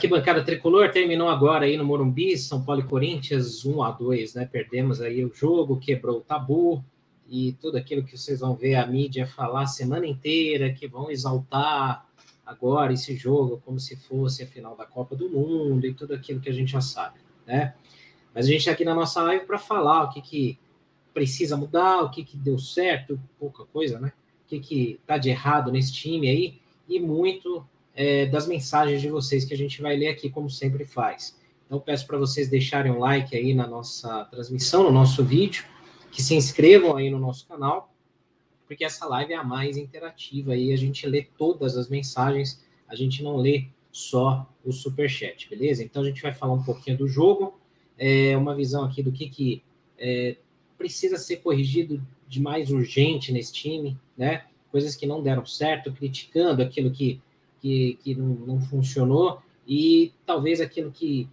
Arquibancada tricolor terminou agora aí no Morumbi, São Paulo e Corinthians 1 a 2, né? Perdemos aí o jogo, quebrou o tabu e tudo aquilo que vocês vão ver a mídia falar a semana inteira, que vão exaltar agora esse jogo como se fosse a final da Copa do Mundo e tudo aquilo que a gente já sabe, né? Mas a gente está aqui na nossa live para falar o que, que precisa mudar, o que, que deu certo, pouca coisa, né? O que, que tá de errado nesse time aí e muito é, das mensagens de vocês que a gente vai ler aqui, como sempre faz. Então, peço para vocês deixarem um like aí na nossa transmissão, no nosso vídeo, que se inscrevam aí no nosso canal, porque essa live é a mais interativa aí, a gente lê todas as mensagens, a gente não lê só o superchat, beleza? Então, a gente vai falar um pouquinho do jogo, é, uma visão aqui do que, que é, precisa ser corrigido de mais urgente nesse time, né? Coisas que não deram certo, criticando aquilo que que, que não, não funcionou e talvez aquilo que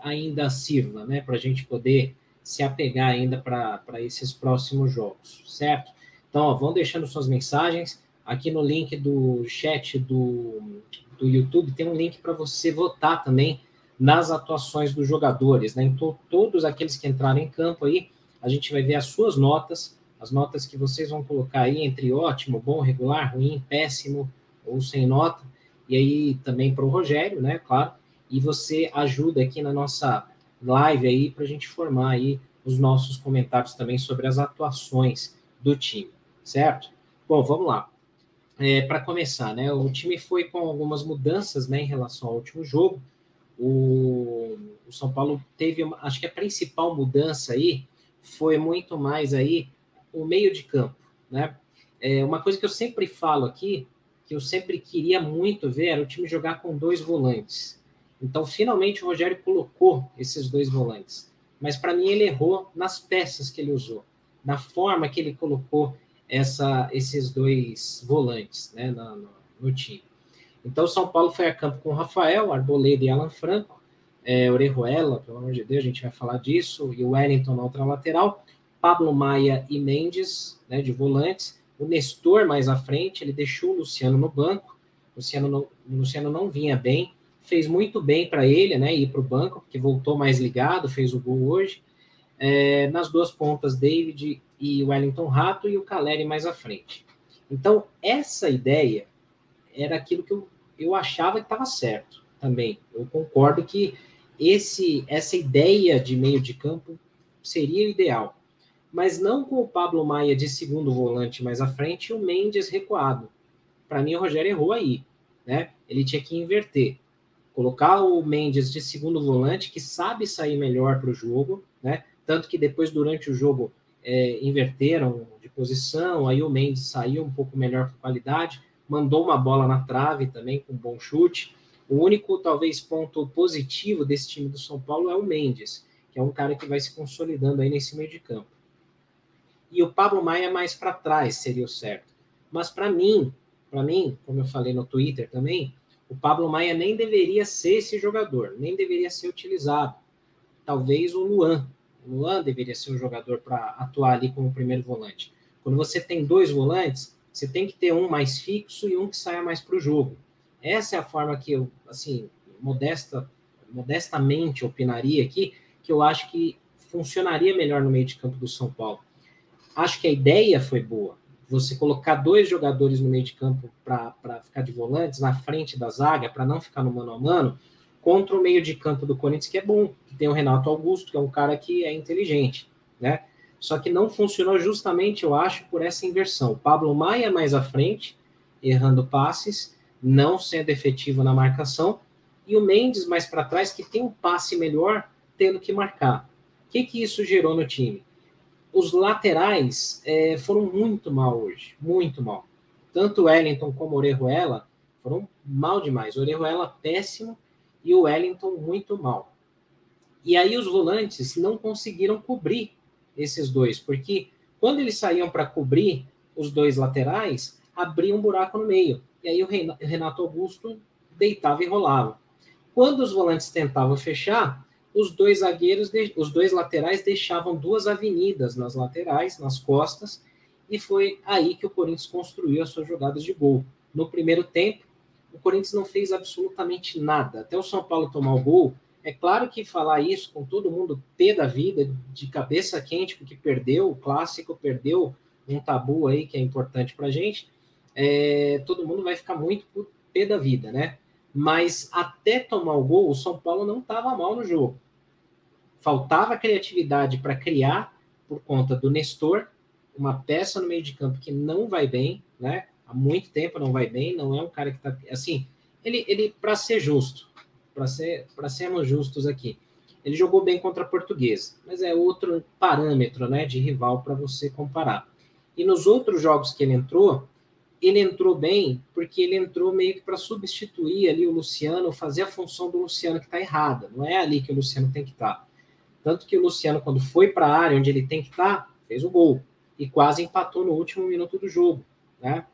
ainda sirva, né, para a gente poder se apegar ainda para esses próximos jogos, certo? Então, ó, vão deixando suas mensagens. Aqui no link do chat do, do YouTube tem um link para você votar também nas atuações dos jogadores, né? Então, todos aqueles que entraram em campo aí, a gente vai ver as suas notas, as notas que vocês vão colocar aí entre ótimo, bom, regular, ruim, péssimo ou sem nota e aí também para o Rogério, né, claro, e você ajuda aqui na nossa live aí para a gente formar aí os nossos comentários também sobre as atuações do time, certo? Bom, vamos lá. É, para começar, né, o time foi com algumas mudanças, né, em relação ao último jogo. O, o São Paulo teve, uma, acho que a principal mudança aí foi muito mais aí o meio de campo, né? É, uma coisa que eu sempre falo aqui que eu sempre queria muito ver era o time jogar com dois volantes. Então, finalmente, o Rogério colocou esses dois volantes. Mas, para mim, ele errou nas peças que ele usou, na forma que ele colocou essa, esses dois volantes né, no, no, time. Então, o São Paulo foi a campo com Rafael, Arboleda e Alan Franco, é, Orejuela, pelo amor de Deus, a gente vai falar disso, e o Wellington na outra lateral, Pablo Maia e Mendes, né, de volantes, o Nestor mais à frente, ele deixou o Luciano no banco. O Luciano não, o Luciano não vinha bem, fez muito bem para ele, né? Ir para o banco, porque voltou mais ligado, fez o gol hoje. É, nas duas pontas, David e Wellington Rato e o Caleri mais à frente. Então, essa ideia era aquilo que eu, eu achava que estava certo também. Eu concordo que esse essa ideia de meio de campo seria o ideal mas não com o Pablo Maia de segundo volante mais à frente e o Mendes recuado. Para mim, o Rogério errou aí, né? Ele tinha que inverter. Colocar o Mendes de segundo volante, que sabe sair melhor para o jogo, né? Tanto que depois, durante o jogo, é, inverteram de posição, aí o Mendes saiu um pouco melhor com qualidade, mandou uma bola na trave também, com um bom chute. O único, talvez, ponto positivo desse time do São Paulo é o Mendes, que é um cara que vai se consolidando aí nesse meio de campo e o Pablo Maia mais para trás seria o certo. Mas para mim, para mim, como eu falei no Twitter também, o Pablo Maia nem deveria ser esse jogador, nem deveria ser utilizado. Talvez o Luan. O Luan deveria ser o jogador para atuar ali como primeiro volante. Quando você tem dois volantes, você tem que ter um mais fixo e um que saia mais para o jogo. Essa é a forma que eu, assim, modesta, modestamente opinaria aqui, que eu acho que funcionaria melhor no meio de campo do São Paulo acho que a ideia foi boa. Você colocar dois jogadores no meio de campo para ficar de volantes, na frente da zaga, para não ficar no mano a mano, contra o meio de campo do Corinthians, que é bom, que tem o Renato Augusto, que é um cara que é inteligente, né? Só que não funcionou justamente, eu acho, por essa inversão. O Pablo Maia mais à frente, errando passes, não sendo efetivo na marcação, e o Mendes mais para trás, que tem um passe melhor, tendo que marcar. O que, que isso gerou no time? Os laterais é, foram muito mal hoje, muito mal. Tanto Wellington como Orejuela foram mal demais. Orejuela péssimo e o Wellington muito mal. E aí os volantes não conseguiram cobrir esses dois, porque quando eles saíam para cobrir os dois laterais, abria um buraco no meio. E aí o Renato Augusto deitava e rolava. Quando os volantes tentavam fechar, os dois zagueiros, os dois laterais deixavam duas avenidas nas laterais, nas costas, e foi aí que o Corinthians construiu as suas jogadas de gol. No primeiro tempo, o Corinthians não fez absolutamente nada. Até o São Paulo tomar o gol, é claro que falar isso com todo mundo pé da vida, de cabeça quente, porque perdeu o clássico, perdeu um tabu aí que é importante para gente, é, todo mundo vai ficar muito pé da vida, né? Mas até tomar o gol, o São Paulo não estava mal no jogo faltava criatividade para criar por conta do Nestor, uma peça no meio de campo que não vai bem, né? Há muito tempo não vai bem, não é um cara que tá assim, ele ele para ser justo, para ser para sermos justos aqui. Ele jogou bem contra a Portuguesa, mas é outro parâmetro, né, de rival para você comparar. E nos outros jogos que ele entrou, ele entrou bem porque ele entrou meio que para substituir ali o Luciano, fazer a função do Luciano que está errada. Não é ali que o Luciano tem que estar. Tá. Tanto que o Luciano, quando foi para a área onde ele tem que estar, tá, fez o gol. E quase empatou no último minuto do jogo, né?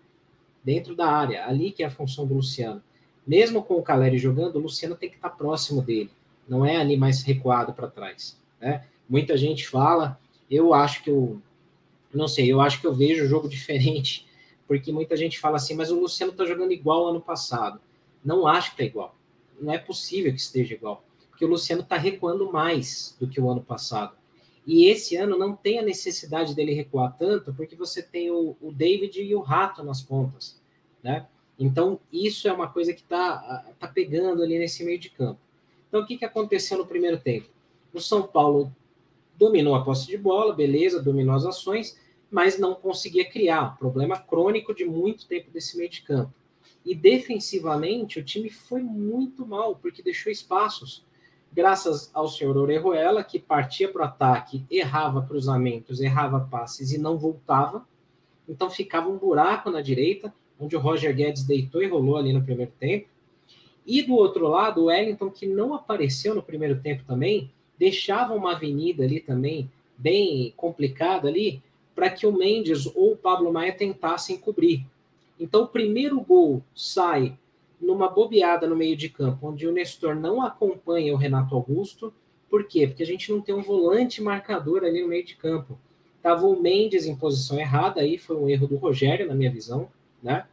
Dentro da área. Ali que é a função do Luciano. Mesmo com o Caleri jogando, o Luciano tem que estar tá próximo dele. Não é ali mais recuado para trás, né? Muita gente fala, eu acho que eu. Não sei, eu acho que eu vejo o jogo diferente, porque muita gente fala assim, mas o Luciano está jogando igual ano passado. Não acho que está igual. Não é possível que esteja igual que o Luciano está recuando mais do que o ano passado. E esse ano não tem a necessidade dele recuar tanto, porque você tem o, o David e o Rato nas pontas, né? Então, isso é uma coisa que está tá pegando ali nesse meio de campo. Então, o que, que aconteceu no primeiro tempo? O São Paulo dominou a posse de bola, beleza, dominou as ações, mas não conseguia criar. Problema crônico de muito tempo desse meio de campo. E defensivamente, o time foi muito mal, porque deixou espaços graças ao senhor Orejuela, que partia para o ataque, errava cruzamentos, errava passes e não voltava. Então ficava um buraco na direita, onde o Roger Guedes deitou e rolou ali no primeiro tempo. E do outro lado, o Wellington, que não apareceu no primeiro tempo também, deixava uma avenida ali também, bem complicada ali, para que o Mendes ou o Pablo Maia tentassem cobrir. Então o primeiro gol sai numa bobeada no meio de campo, onde o Nestor não acompanha o Renato Augusto. Por quê? Porque a gente não tem um volante marcador ali no meio de campo. Tava o Mendes em posição errada, aí foi um erro do Rogério, na minha visão, né?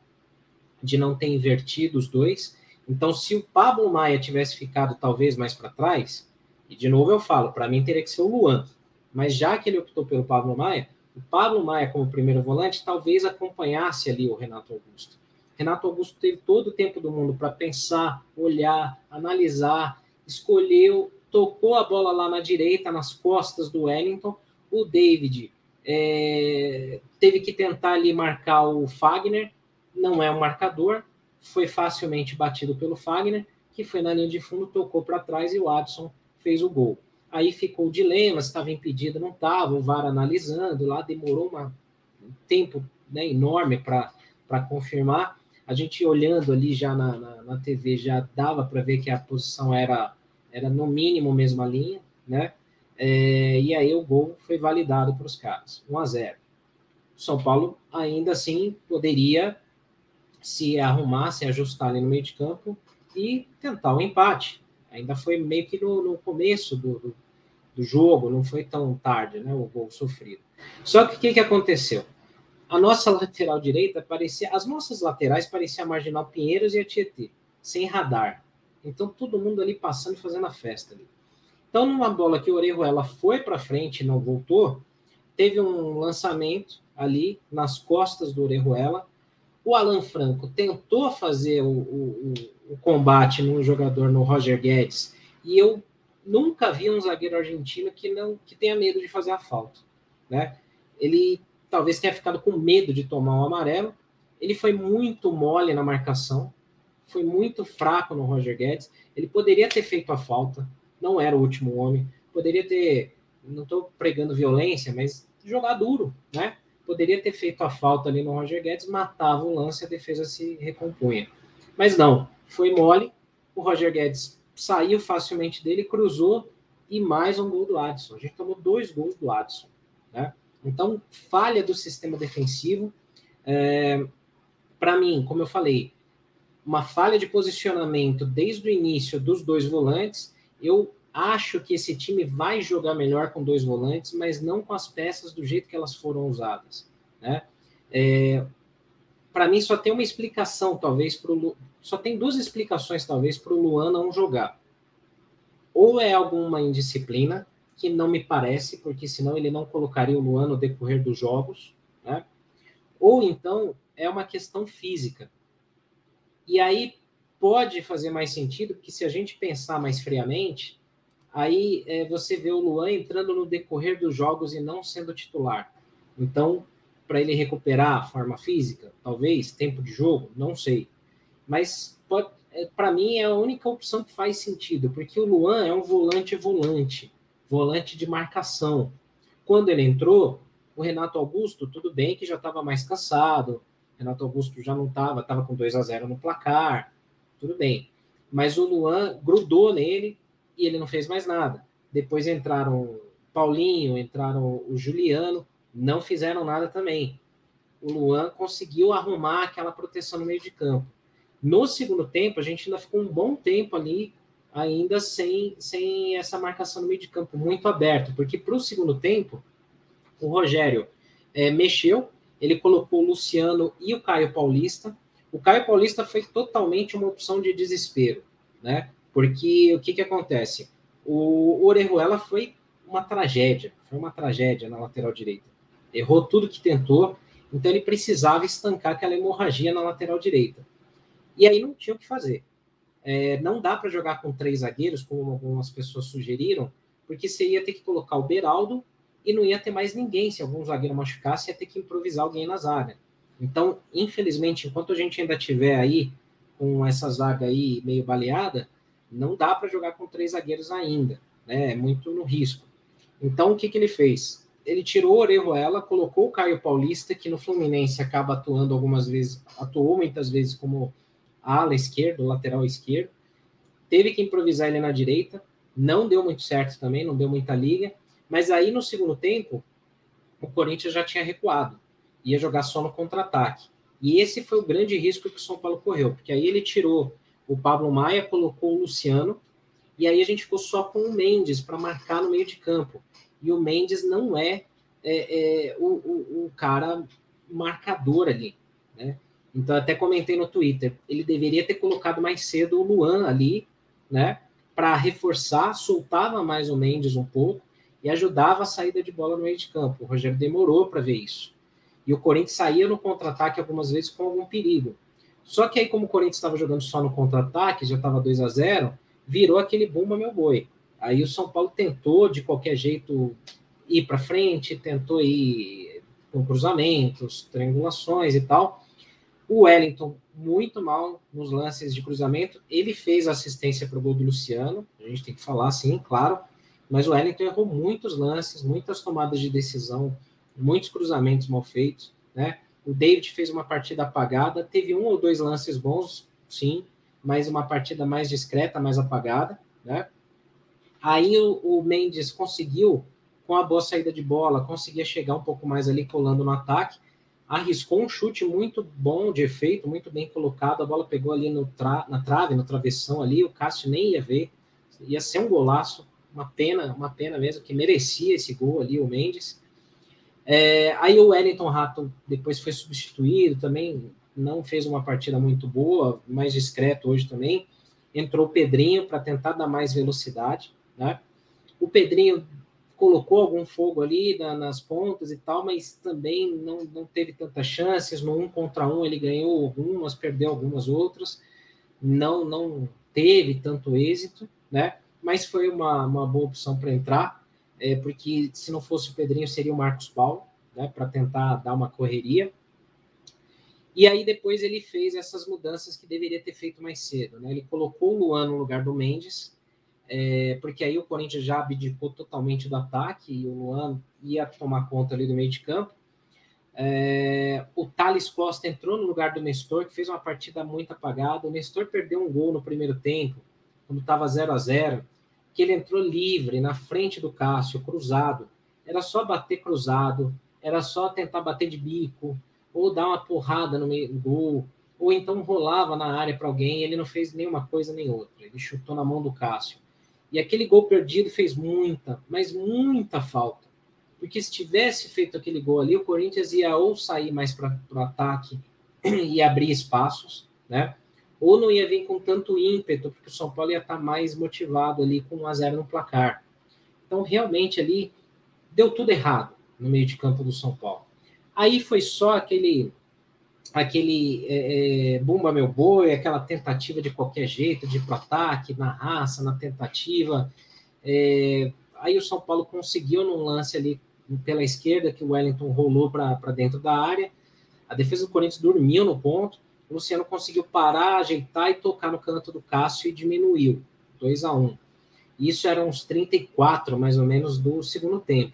De não ter invertido os dois. Então, se o Pablo Maia tivesse ficado talvez mais para trás, e de novo eu falo, para mim teria que ser o Luan. Mas já que ele optou pelo Pablo Maia, o Pablo Maia como primeiro volante talvez acompanhasse ali o Renato Augusto. Renato Augusto teve todo o tempo do mundo para pensar, olhar, analisar, escolheu, tocou a bola lá na direita, nas costas do Wellington. O David é, teve que tentar ali marcar o Fagner, não é um marcador, foi facilmente batido pelo Fagner, que foi na linha de fundo, tocou para trás e o Adson fez o gol. Aí ficou o dilema, se estava impedido, não estava, o VAR analisando lá, demorou uma, um tempo né, enorme para confirmar a gente olhando ali já na, na, na TV já dava para ver que a posição era, era no mínimo mesma linha, né? É, e aí o gol foi validado para os caras, 1 a 0. São Paulo ainda assim poderia se arrumar, se ajustar ali no meio de campo e tentar o um empate. Ainda foi meio que no, no começo do, do, do, jogo, não foi tão tarde, né? O gol sofrido. Só que o que, que aconteceu? A nossa lateral direita parecia, as nossas laterais pareciam a Marginal Pinheiros e a Tietê, sem radar. Então todo mundo ali passando e fazendo a festa ali. Então numa bola que o Orejuela foi para frente e não voltou, teve um lançamento ali nas costas do Orejuela. O Alan Franco tentou fazer o, o, o combate num jogador no Roger Guedes e eu nunca vi um zagueiro argentino que não que tenha medo de fazer a falta, né? Ele talvez tenha ficado com medo de tomar o um amarelo. Ele foi muito mole na marcação, foi muito fraco no Roger Guedes. Ele poderia ter feito a falta, não era o último homem. Poderia ter, não estou pregando violência, mas jogar duro, né? Poderia ter feito a falta ali no Roger Guedes, matava o lance, a defesa se recompunha. Mas não, foi mole. O Roger Guedes saiu facilmente dele, cruzou e mais um gol do Adson. A gente tomou dois gols do Adson, né? Então, falha do sistema defensivo. É, Para mim, como eu falei, uma falha de posicionamento desde o início dos dois volantes. Eu acho que esse time vai jogar melhor com dois volantes, mas não com as peças do jeito que elas foram usadas. Né? É, Para mim, só tem uma explicação, talvez, para o só tem duas explicações, talvez, para o Luan não jogar. Ou é alguma indisciplina, que não me parece, porque senão ele não colocaria o Luan no decorrer dos jogos, né? Ou então é uma questão física. E aí pode fazer mais sentido, porque se a gente pensar mais friamente, aí é, você vê o Luan entrando no decorrer dos jogos e não sendo titular. Então, para ele recuperar a forma física, talvez, tempo de jogo, não sei. Mas é, para mim é a única opção que faz sentido, porque o Luan é um volante volante volante de marcação. Quando ele entrou, o Renato Augusto, tudo bem que já estava mais cansado, Renato Augusto já não estava, estava com 2 a 0 no placar, tudo bem. Mas o Luan grudou nele e ele não fez mais nada. Depois entraram Paulinho, entraram o Juliano, não fizeram nada também. O Luan conseguiu arrumar aquela proteção no meio de campo. No segundo tempo, a gente ainda ficou um bom tempo ali ainda sem, sem essa marcação no meio de campo muito aberto, porque para o segundo tempo, o Rogério é, mexeu, ele colocou o Luciano e o Caio Paulista. O Caio Paulista foi totalmente uma opção de desespero, né? Porque o que, que acontece? O Orejuela foi uma tragédia, foi uma tragédia na lateral direita. Errou tudo que tentou, então ele precisava estancar aquela hemorragia na lateral direita. E aí não tinha o que fazer. É, não dá para jogar com três zagueiros, como algumas pessoas sugeriram, porque você ia ter que colocar o Beraldo e não ia ter mais ninguém. Se algum zagueiro machucasse, ia ter que improvisar alguém na zaga. Então, infelizmente, enquanto a gente ainda tiver aí com essa zaga aí meio baleada, não dá para jogar com três zagueiros ainda, né? É muito no risco. Então, o que, que ele fez? Ele tirou o Orejuela, colocou o Caio Paulista, que no Fluminense acaba atuando algumas vezes, atuou muitas vezes como ala esquerdo, lateral esquerdo. Teve que improvisar ele na direita, não deu muito certo também, não deu muita liga. Mas aí no segundo tempo, o Corinthians já tinha recuado, ia jogar só no contra-ataque. E esse foi o grande risco que o São Paulo correu, porque aí ele tirou o Pablo Maia, colocou o Luciano, e aí a gente ficou só com o Mendes para marcar no meio de campo. E o Mendes não é, é, é o, o, o, cara marcador ali, né? Então, até comentei no Twitter, ele deveria ter colocado mais cedo o Luan ali, né? Para reforçar, soltava mais o Mendes um pouco e ajudava a saída de bola no meio de campo. O Rogério demorou para ver isso. E o Corinthians saía no contra-ataque algumas vezes com algum perigo. Só que aí, como o Corinthians estava jogando só no contra-ataque, já estava 2 a 0 virou aquele bumba meu boi. Aí o São Paulo tentou, de qualquer jeito, ir para frente, tentou ir com cruzamentos, triangulações e tal o Wellington, muito mal nos lances de cruzamento. Ele fez assistência para o gol do Luciano, a gente tem que falar assim, claro. Mas o Wellington errou muitos lances, muitas tomadas de decisão, muitos cruzamentos mal feitos. Né? O David fez uma partida apagada, teve um ou dois lances bons, sim, mas uma partida mais discreta, mais apagada. Né? Aí o, o Mendes conseguiu, com a boa saída de bola, conseguia chegar um pouco mais ali colando no ataque arriscou um chute muito bom de efeito, muito bem colocado. A bola pegou ali no tra na trave, no travessão ali. O Cássio nem ia ver. Ia ser um golaço. Uma pena, uma pena mesmo, que merecia esse gol ali, o Mendes. É, aí o Wellington Rato depois foi substituído também, não fez uma partida muito boa, mais discreto hoje também. Entrou o Pedrinho para tentar dar mais velocidade, né? O Pedrinho colocou algum fogo ali na, nas pontas e tal, mas também não, não teve tantas chances. No um contra um ele ganhou algumas, perdeu algumas outras. Não, não teve tanto êxito, né? Mas foi uma, uma boa opção para entrar, é, porque se não fosse o Pedrinho, seria o Marcos Paulo, né? Para tentar dar uma correria. E aí depois ele fez essas mudanças que deveria ter feito mais cedo, né? Ele colocou o Luan no lugar do Mendes, é, porque aí o Corinthians já abdicou totalmente do ataque e o Luan ia tomar conta ali do meio de campo. É, o Thales Costa entrou no lugar do Nestor, que fez uma partida muito apagada. O Nestor perdeu um gol no primeiro tempo, quando estava 0 a 0 que ele entrou livre na frente do Cássio, cruzado. Era só bater cruzado, era só tentar bater de bico, ou dar uma porrada no meio do gol, ou então rolava na área para alguém. Ele não fez nenhuma coisa nem outra. Ele chutou na mão do Cássio. E aquele gol perdido fez muita, mas muita falta. Porque se tivesse feito aquele gol ali, o Corinthians ia ou sair mais para o ataque e abrir espaços, né? Ou não ia vir com tanto ímpeto, porque o São Paulo ia estar tá mais motivado ali com 1 a 0 no placar. Então, realmente ali deu tudo errado no meio de campo do São Paulo. Aí foi só aquele aquele é, é, Bumba Meu Boi, aquela tentativa de qualquer jeito, de ir para ataque, na raça, na tentativa. É, aí o São Paulo conseguiu num lance ali pela esquerda, que o Wellington rolou para dentro da área. A defesa do Corinthians dormiu no ponto. O Luciano conseguiu parar, ajeitar e tocar no canto do Cássio e diminuiu. 2 a 1 Isso era uns 34, mais ou menos, do segundo tempo.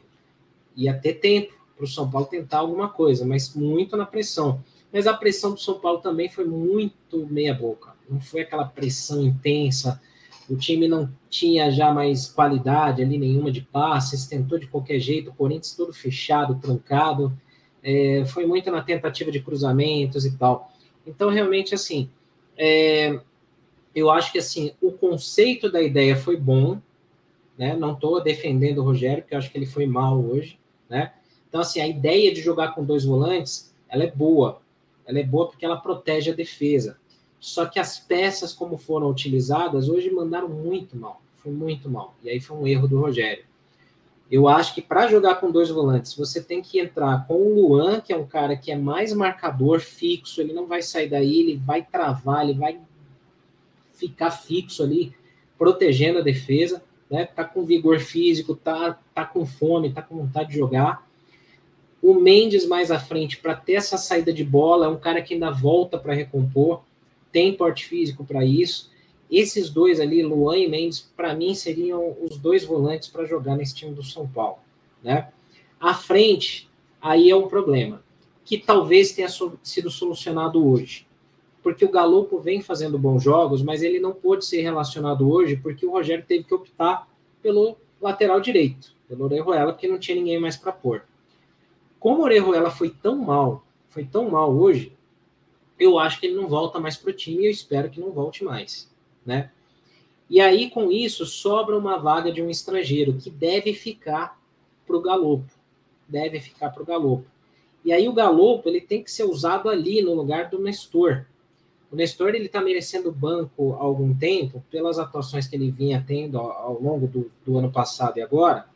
Ia ter tempo para o São Paulo tentar alguma coisa, mas muito na pressão. Mas a pressão do São Paulo também foi muito meia-boca. Não foi aquela pressão intensa o time não tinha já mais qualidade ali nenhuma de passes, tentou de qualquer jeito, o Corinthians todo fechado, trancado, é, foi muito na tentativa de cruzamentos e tal. Então, realmente, assim, é, eu acho que assim o conceito da ideia foi bom, né? Não estou defendendo o Rogério, porque eu acho que ele foi mal hoje, né? Então, assim, a ideia de jogar com dois volantes, ela é boa. Ela é boa porque ela protege a defesa. Só que as peças, como foram utilizadas, hoje mandaram muito mal. Foi muito mal. E aí foi um erro do Rogério. Eu acho que para jogar com dois volantes, você tem que entrar com o Luan, que é um cara que é mais marcador fixo, ele não vai sair daí, ele vai travar, ele vai ficar fixo ali, protegendo a defesa, né? Tá com vigor físico, tá, tá com fome, tá com vontade de jogar. O Mendes mais à frente para ter essa saída de bola, é um cara que ainda volta para recompor tem porte físico para isso. Esses dois ali, Luan e Mendes, para mim seriam os dois volantes para jogar nesse time do São Paulo, né? À frente, aí é um problema que talvez tenha sido solucionado hoje, porque o Galopo vem fazendo bons jogos, mas ele não pôde ser relacionado hoje porque o Rogério teve que optar pelo lateral direito, pelo Orejuela, porque não tinha ninguém mais para pôr. Como o Orejuela foi tão mal, foi tão mal hoje, eu acho que ele não volta mais para o time e eu espero que não volte mais, né? E aí, com isso, sobra uma vaga de um estrangeiro que deve ficar para o Galopo. Deve ficar para o Galopo. E aí o Galopo ele tem que ser usado ali no lugar do Nestor. O Nestor ele está merecendo banco há algum tempo pelas atuações que ele vinha tendo ao, longo do, do ano passado e agora.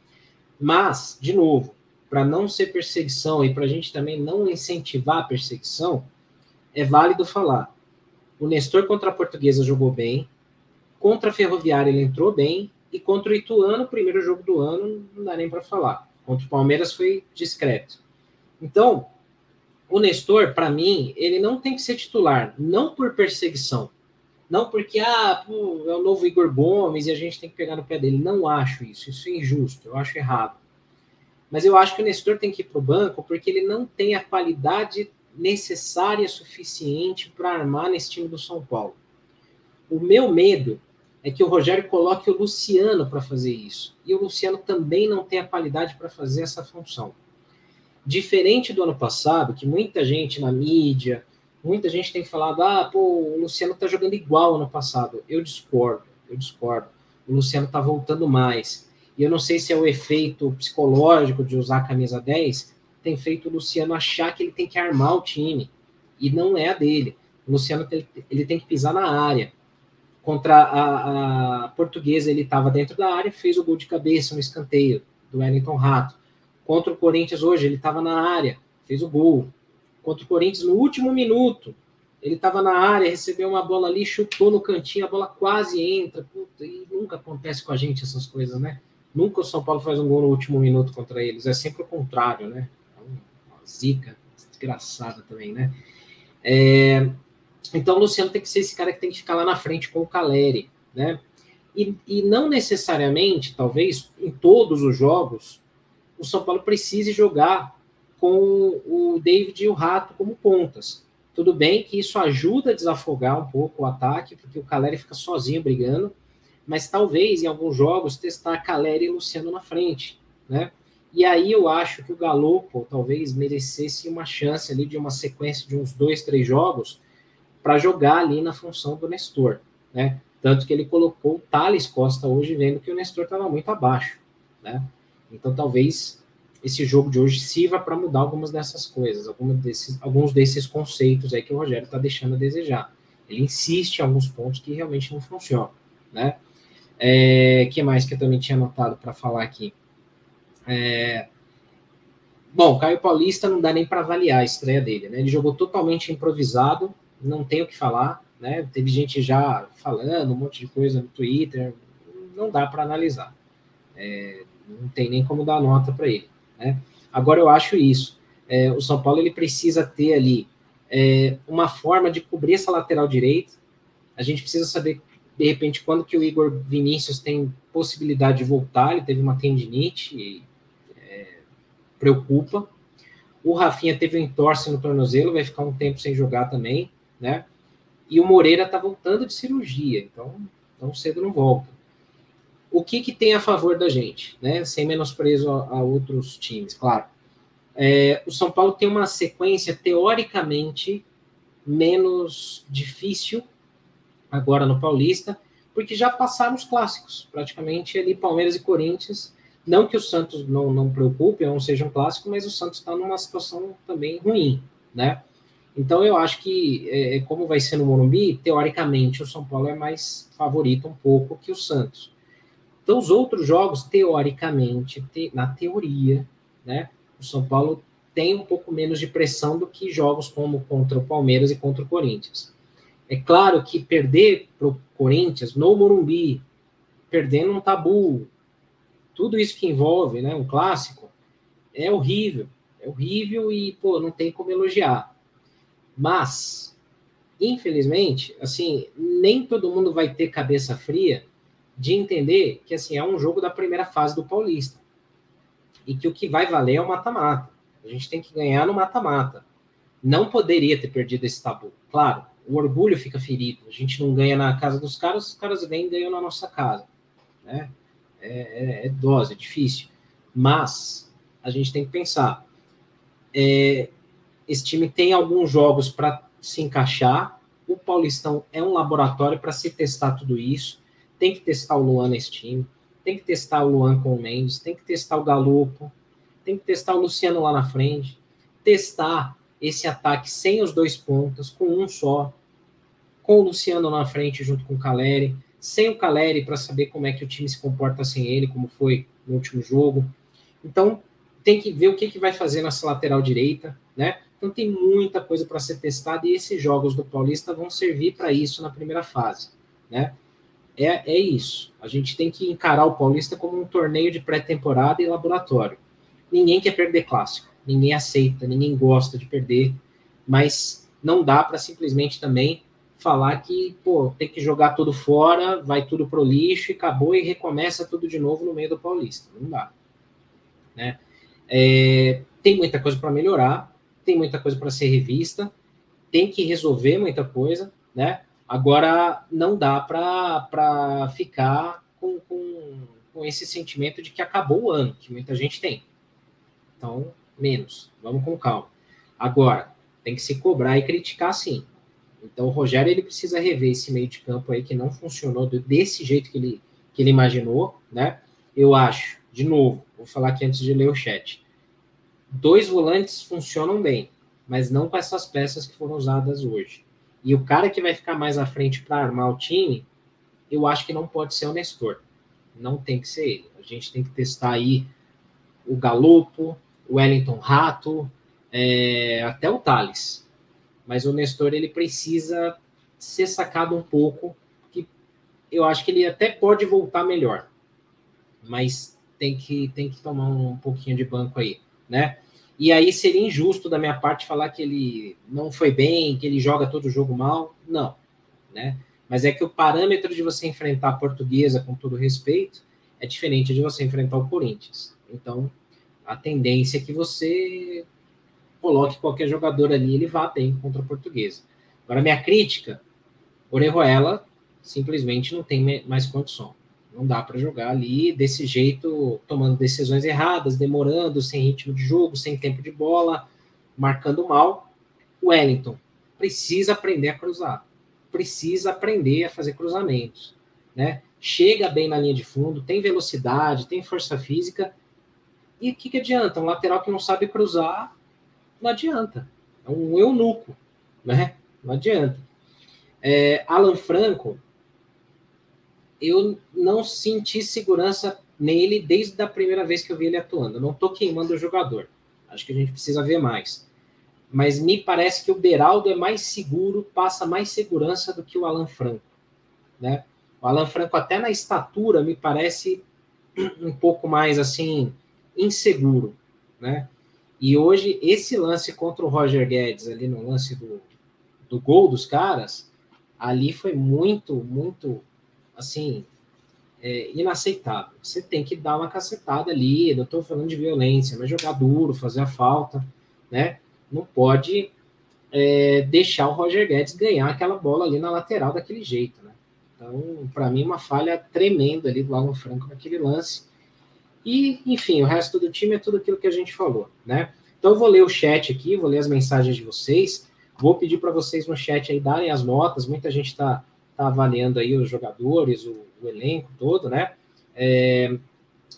Mas, de novo, para não ser perseguição e para a gente também não incentivar a perseguição, é válido falar. O Nestor contra a Portuguesa jogou bem, contra a Ferroviária ele entrou bem, e contra o Ituano, primeiro jogo do ano, não dá nem para falar. Contra o Palmeiras foi discreto. Então, o Nestor, para mim, ele não tem que ser titular, não por perseguição. Não porque, ah, pô, é o novo Igor Gomes e a gente tem que pegar no pé dele. Não acho isso, isso é injusto, eu acho errado. Mas eu acho que o Nestor tem que ir para o banco porque ele não tem a qualidade necessária suficiente para armar nesse time do São Paulo. O meu medo é que o Rogério coloque o Luciano para fazer isso. E o Luciano também não tem a qualidade para fazer essa função. Diferente do ano passado, que muita gente na mídia, muita gente tem falado: ah, pô, o Luciano está jogando igual ano passado. Eu discordo, eu discordo. O Luciano está voltando mais. E eu não sei se é o efeito psicológico de usar a camisa 10, tem feito o Luciano achar que ele tem que armar o time. E não é a dele. O Luciano ele tem que pisar na área. Contra a, a portuguesa, ele estava dentro da área, fez o gol de cabeça no escanteio do Wellington Rato. Contra o Corinthians hoje, ele estava na área, fez o gol. Contra o Corinthians, no último minuto, ele estava na área, recebeu uma bola ali, chutou no cantinho, a bola quase entra. Puta, e nunca acontece com a gente essas coisas, né? Nunca o São Paulo faz um gol no último minuto contra eles, é sempre o contrário, né? zica, desgraçada também, né? É, então o Luciano tem que ser esse cara que tem que ficar lá na frente com o Caleri, né? E, e não necessariamente, talvez, em todos os jogos, o São Paulo precise jogar com o David e o Rato como pontas. Tudo bem que isso ajuda a desafogar um pouco o ataque, porque o Caleri fica sozinho brigando, mas talvez em alguns jogos testar Caleri e Luciano na frente, né? E aí eu acho que o Galopo talvez merecesse uma chance ali de uma sequência de uns dois, três jogos para jogar ali na função do Nestor, né? Tanto que ele colocou o Thales Costa hoje, vendo que o Nestor estava muito abaixo, né? Então talvez esse jogo de hoje sirva para mudar algumas dessas coisas, desses, alguns desses conceitos aí que o Rogério está deixando a desejar. Ele insiste em alguns pontos que realmente não funcionam, né? É, que mais que eu também tinha anotado para falar aqui? É... Bom, Caio Paulista não dá nem para avaliar a estreia dele, né? Ele jogou totalmente improvisado, não tem o que falar, né? Teve gente já falando um monte de coisa no Twitter, não dá para analisar. É, não tem nem como dar nota para ele, né? Agora eu acho isso. É, o São Paulo ele precisa ter ali é, uma forma de cobrir essa lateral direita. A gente precisa saber de repente quando que o Igor Vinícius tem possibilidade de voltar. Ele teve uma tendinite e preocupa. O Rafinha teve um entorse no tornozelo, vai ficar um tempo sem jogar também, né? E o Moreira tá voltando de cirurgia, então tão cedo não volta. O que, que tem a favor da gente, né? Sem menosprezo a, a outros times, claro. É, o São Paulo tem uma sequência teoricamente menos difícil agora no Paulista, porque já passaram os clássicos, praticamente ali Palmeiras e Corinthians não que o Santos não, não preocupe, não seja um clássico, mas o Santos está numa situação também ruim, né? Então eu acho que, é, é, como vai ser no Morumbi, teoricamente o São Paulo é mais favorito um pouco que o Santos. Então os outros jogos, teoricamente, te, na teoria, né, o São Paulo tem um pouco menos de pressão do que jogos como contra o Palmeiras e contra o Corinthians. É claro que perder para o Corinthians no Morumbi, perdendo um tabu, tudo isso que envolve né, um clássico é horrível. É horrível e, pô, não tem como elogiar. Mas, infelizmente, assim, nem todo mundo vai ter cabeça fria de entender que, assim, é um jogo da primeira fase do Paulista. E que o que vai valer é o mata-mata. A gente tem que ganhar no mata-mata. Não poderia ter perdido esse tabu. Claro, o orgulho fica ferido. A gente não ganha na casa dos caras, os caras vêm e ganham na nossa casa. Né? é, é, é dose, é difícil. Mas a gente tem que pensar. É, esse time tem alguns jogos para se encaixar. O Paulistão é um laboratório para se testar tudo isso. Tem que testar o Luan nesse time. Tem que testar o Luan com o Mendes. Tem que testar o Galopo. Tem que testar o Luciano lá na frente. Testar esse ataque sem os dois pontas, com um só. Com o Luciano na frente junto com o Caleri sem o Caleri para saber como é que o time se comporta sem ele, como foi no último jogo. Então, tem que ver o que, que vai fazer nessa lateral direita, né? Então, tem muita coisa para ser testada e esses jogos do Paulista vão servir para isso na primeira fase, né? É, é isso. A gente tem que encarar o Paulista como um torneio de pré-temporada e laboratório. Ninguém quer perder clássico, ninguém aceita, ninguém gosta de perder, mas não dá para simplesmente também falar que, pô, tem que jogar tudo fora, vai tudo pro lixo e acabou e recomeça tudo de novo no meio do Paulista. Não dá. Né? É, tem muita coisa para melhorar, tem muita coisa para ser revista, tem que resolver muita coisa, né? Agora, não dá para ficar com, com, com esse sentimento de que acabou o ano, que muita gente tem. Então, menos. Vamos com calma. Agora, tem que se cobrar e criticar sim. Então o Rogério ele precisa rever esse meio de campo aí que não funcionou desse jeito que ele, que ele imaginou, né? Eu acho, de novo, vou falar aqui antes de ler o chat. Dois volantes funcionam bem, mas não com essas peças que foram usadas hoje. E o cara que vai ficar mais à frente para armar o time, eu acho que não pode ser o Nestor. Não tem que ser ele. A gente tem que testar aí o Galopo, o Wellington Rato, é, até o Thales mas o Nestor ele precisa ser sacado um pouco, que eu acho que ele até pode voltar melhor, mas tem que tem que tomar um pouquinho de banco aí, né? E aí seria injusto da minha parte falar que ele não foi bem, que ele joga todo jogo mal, não, né? Mas é que o parâmetro de você enfrentar a portuguesa, com todo respeito, é diferente de você enfrentar o Corinthians. Então, a tendência é que você coloque qualquer jogador ali, ele vá bem contra a portuguesa. Agora, minha crítica, Orejuela simplesmente não tem mais condição. Não dá para jogar ali desse jeito, tomando decisões erradas, demorando, sem ritmo de jogo, sem tempo de bola, marcando mal. Wellington precisa aprender a cruzar, precisa aprender a fazer cruzamentos, né? Chega bem na linha de fundo, tem velocidade, tem força física. E o que, que adianta? Um lateral que não sabe cruzar, não adianta. É um eunuco, né? Não adianta. É, Alan Franco, eu não senti segurança nele desde a primeira vez que eu vi ele atuando. Eu não estou queimando o jogador. Acho que a gente precisa ver mais. Mas me parece que o Beraldo é mais seguro, passa mais segurança do que o Alan Franco. Né? O Alan Franco, até na estatura, me parece um pouco mais assim, inseguro. Né? E hoje, esse lance contra o Roger Guedes, ali no lance do, do gol dos caras, ali foi muito, muito, assim, é, inaceitável. Você tem que dar uma cacetada ali, não estou falando de violência, mas jogar duro, fazer a falta, né? Não pode é, deixar o Roger Guedes ganhar aquela bola ali na lateral daquele jeito, né? Então, para mim, uma falha tremenda ali do Alan Franco naquele lance. E, enfim, o resto do time é tudo aquilo que a gente falou, né? Então, eu vou ler o chat aqui, vou ler as mensagens de vocês. Vou pedir para vocês no chat aí darem as notas. Muita gente está tá avaliando aí os jogadores, o, o elenco todo, né? É,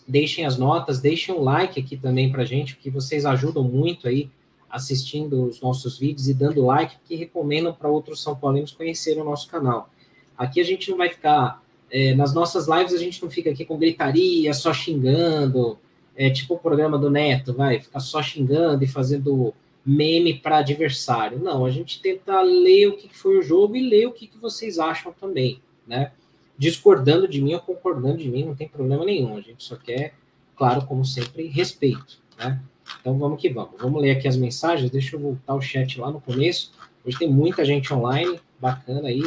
deixem as notas, deixem um like aqui também para gente, porque vocês ajudam muito aí assistindo os nossos vídeos e dando like, que recomendam para outros São Paulinos conhecerem o nosso canal. Aqui a gente não vai ficar é, nas nossas lives a gente não fica aqui com gritaria, só xingando, é tipo o programa do Neto, vai ficar só xingando e fazendo meme para adversário. Não, a gente tenta ler o que foi o jogo e ler o que vocês acham também, né? Discordando de mim ou concordando de mim, não tem problema nenhum. A gente só quer, claro, como sempre, respeito, né? Então vamos que vamos. Vamos ler aqui as mensagens. Deixa eu voltar o chat lá no começo. Hoje tem muita gente online, bacana aí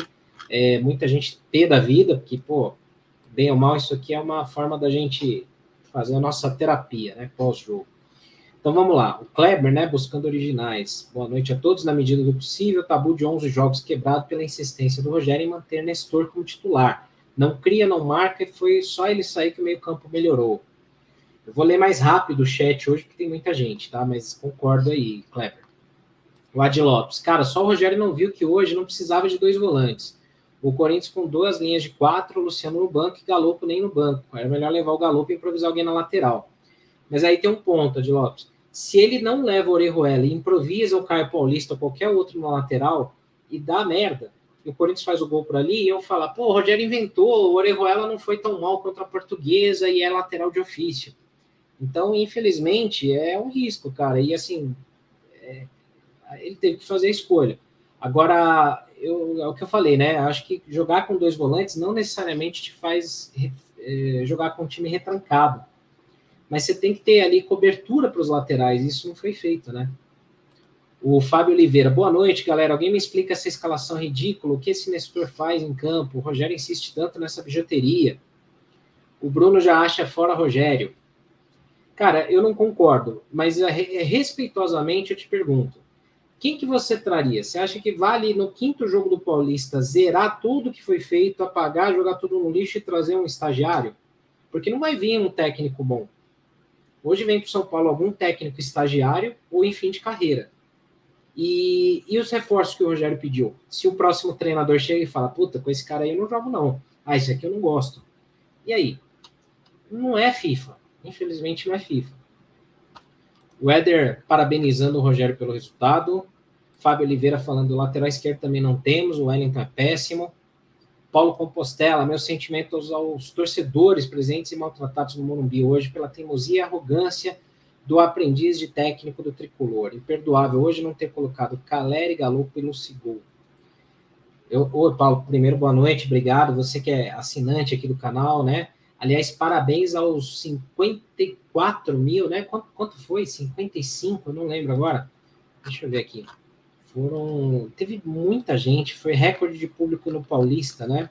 é, muita gente ter da vida, porque, pô, bem ou mal, isso aqui é uma forma da gente fazer a nossa terapia, né, pós-jogo. Então vamos lá, o Kleber, né, buscando originais. Boa noite a todos, na medida do possível, tabu de 11 jogos quebrado pela insistência do Rogério em manter Nestor como titular. Não cria, não marca, e foi só ele sair que o meio campo melhorou. Eu vou ler mais rápido o chat hoje, porque tem muita gente, tá? Mas concordo aí, Kleber. O Adi Lopes. Cara, só o Rogério não viu que hoje não precisava de dois volantes. O Corinthians com duas linhas de quatro, Luciano no banco e Galopo nem no banco. Era melhor levar o Galopo e improvisar alguém na lateral. Mas aí tem um ponto, de Lopes. Se ele não leva o Orejuela e improvisa o Caio Paulista ou qualquer outro na lateral e dá merda, e o Corinthians faz o gol por ali, e eu falar, pô, o Rogério inventou, o Orejuela não foi tão mal contra a portuguesa e é lateral de ofício. Então, infelizmente, é um risco, cara. E assim, é, ele teve que fazer a escolha. Agora, eu, é o que eu falei, né? Acho que jogar com dois volantes não necessariamente te faz é, jogar com um time retrancado. Mas você tem que ter ali cobertura para os laterais, isso não foi feito, né? O Fábio Oliveira, boa noite, galera. Alguém me explica essa escalação ridícula? O que esse Nestor faz em campo? O Rogério insiste tanto nessa bijuteria. O Bruno já acha fora Rogério. Cara, eu não concordo, mas é, respeitosamente eu te pergunto: quem que você traria? Você acha que vale no quinto jogo do Paulista zerar tudo que foi feito, apagar, jogar tudo no lixo e trazer um estagiário? Porque não vai vir um técnico bom. Hoje vem para o São Paulo algum técnico estagiário ou em fim de carreira. E, e os reforços que o Rogério pediu? Se o próximo treinador chega e fala, puta, com esse cara aí eu não jogo não. Ah, esse aqui eu não gosto. E aí? Não é FIFA. Infelizmente não é FIFA. O Éder parabenizando o Rogério pelo resultado. Fábio Oliveira falando lateral esquerdo também não temos, o Wellington é péssimo. Paulo Compostela, meus sentimentos aos torcedores presentes e maltratados no Morumbi hoje pela teimosia e arrogância do aprendiz de técnico do tricolor. Imperdoável hoje não ter colocado Caleri, Galopo e Lucigol. Eu, oi, Paulo, primeiro boa noite, obrigado. Você que é assinante aqui do canal, né? Aliás, parabéns aos 54 mil, né? Quanto, quanto foi? 55? Eu não lembro agora. Deixa eu ver aqui. Foram. Teve muita gente, foi recorde de público no Paulista, né?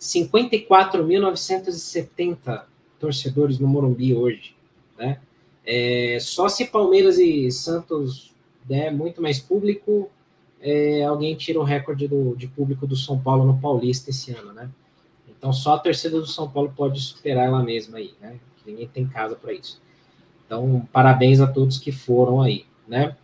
54.970 torcedores no Morumbi hoje, né? É, só se Palmeiras e Santos der muito mais público, é, alguém tira o recorde do, de público do São Paulo no Paulista esse ano, né? Então só a torcida do São Paulo pode superar ela mesma aí, né? Ninguém tem casa para isso. Então, parabéns a todos que foram aí, né?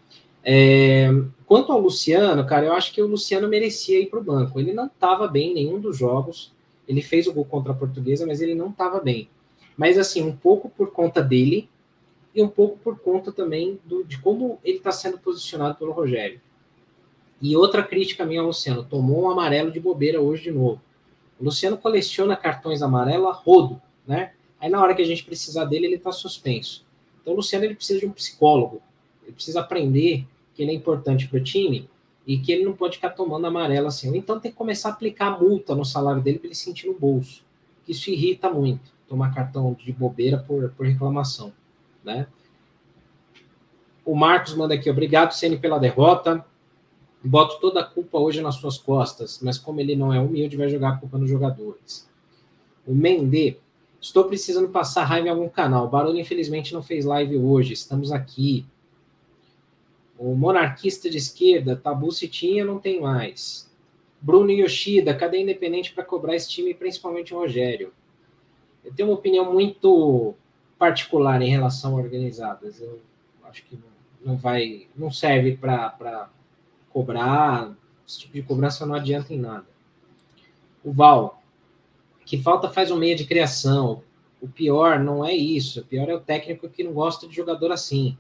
É, quanto ao Luciano, cara, eu acho que o Luciano merecia ir para o banco. Ele não estava bem em nenhum dos jogos. Ele fez o gol contra a Portuguesa, mas ele não estava bem. Mas, assim, um pouco por conta dele e um pouco por conta também do, de como ele está sendo posicionado pelo Rogério. E outra crítica minha ao Luciano: tomou um amarelo de bobeira hoje de novo. O Luciano coleciona cartões amarelos a rodo, né? Aí na hora que a gente precisar dele, ele está suspenso. Então o Luciano ele precisa de um psicólogo. Ele precisa aprender que ele é importante para o time e que ele não pode ficar tomando amarelo assim. Então tem que começar a aplicar multa no salário dele para ele sentir no bolso. Isso irrita muito, tomar cartão de bobeira por, por reclamação, né? O Marcos manda aqui, obrigado, Ceni, pela derrota. Boto toda a culpa hoje nas suas costas, mas como ele não é humilde, vai jogar a culpa nos jogadores. O Mendê, estou precisando passar raiva em algum canal. O Barulho, infelizmente, não fez live hoje. Estamos aqui. O monarquista de esquerda, Tabu se tinha, não tem mais. Bruno Yoshida, cadê Independente para cobrar esse time, principalmente o Rogério? Eu tenho uma opinião muito particular em relação a organizadas. Eu acho que não vai, não serve para cobrar. Esse tipo de cobrança não adianta em nada. O Val, que falta faz um meia de criação. O pior não é isso. O pior é o técnico que não gosta de jogador assim.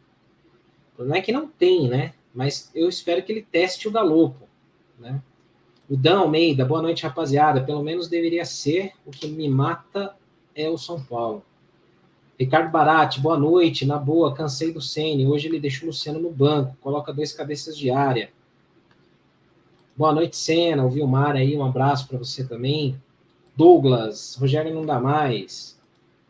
Não é que não tem, né? Mas eu espero que ele teste o Galopo, né? O Dan Almeida, boa noite, rapaziada. Pelo menos deveria ser. O que me mata é o São Paulo. Ricardo Barati, boa noite. Na boa, cansei do Sene. Hoje ele deixou o Luciano no banco. Coloca dois cabeças de área. Boa noite, Senna. O Vilmar aí, um abraço para você também. Douglas, Rogério não dá mais.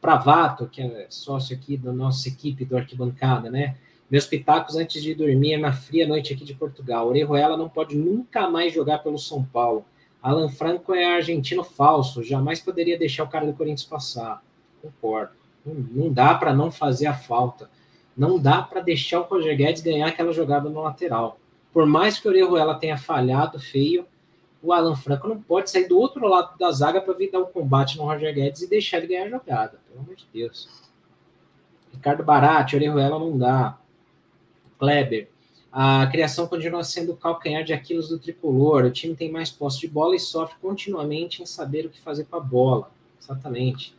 Pravato, que é sócio aqui da nossa equipe do Arquibancada, né? Meus pitacos antes de dormir é na fria noite aqui de Portugal. Orejuela não pode nunca mais jogar pelo São Paulo. Alan Franco é argentino falso. Jamais poderia deixar o cara do Corinthians passar. Concordo. Não, não dá para não fazer a falta. Não dá para deixar o Roger Guedes ganhar aquela jogada no lateral. Por mais que o Orejuela tenha falhado feio, o Alan Franco não pode sair do outro lado da zaga para vir dar um combate no Roger Guedes e deixar ele ganhar a jogada. Pelo amor de Deus. Ricardo Barati, Orejuela não dá. Kleber. A criação continua sendo o calcanhar de Aquiles do tricolor. O time tem mais posse de bola e sofre continuamente em saber o que fazer com a bola. Exatamente.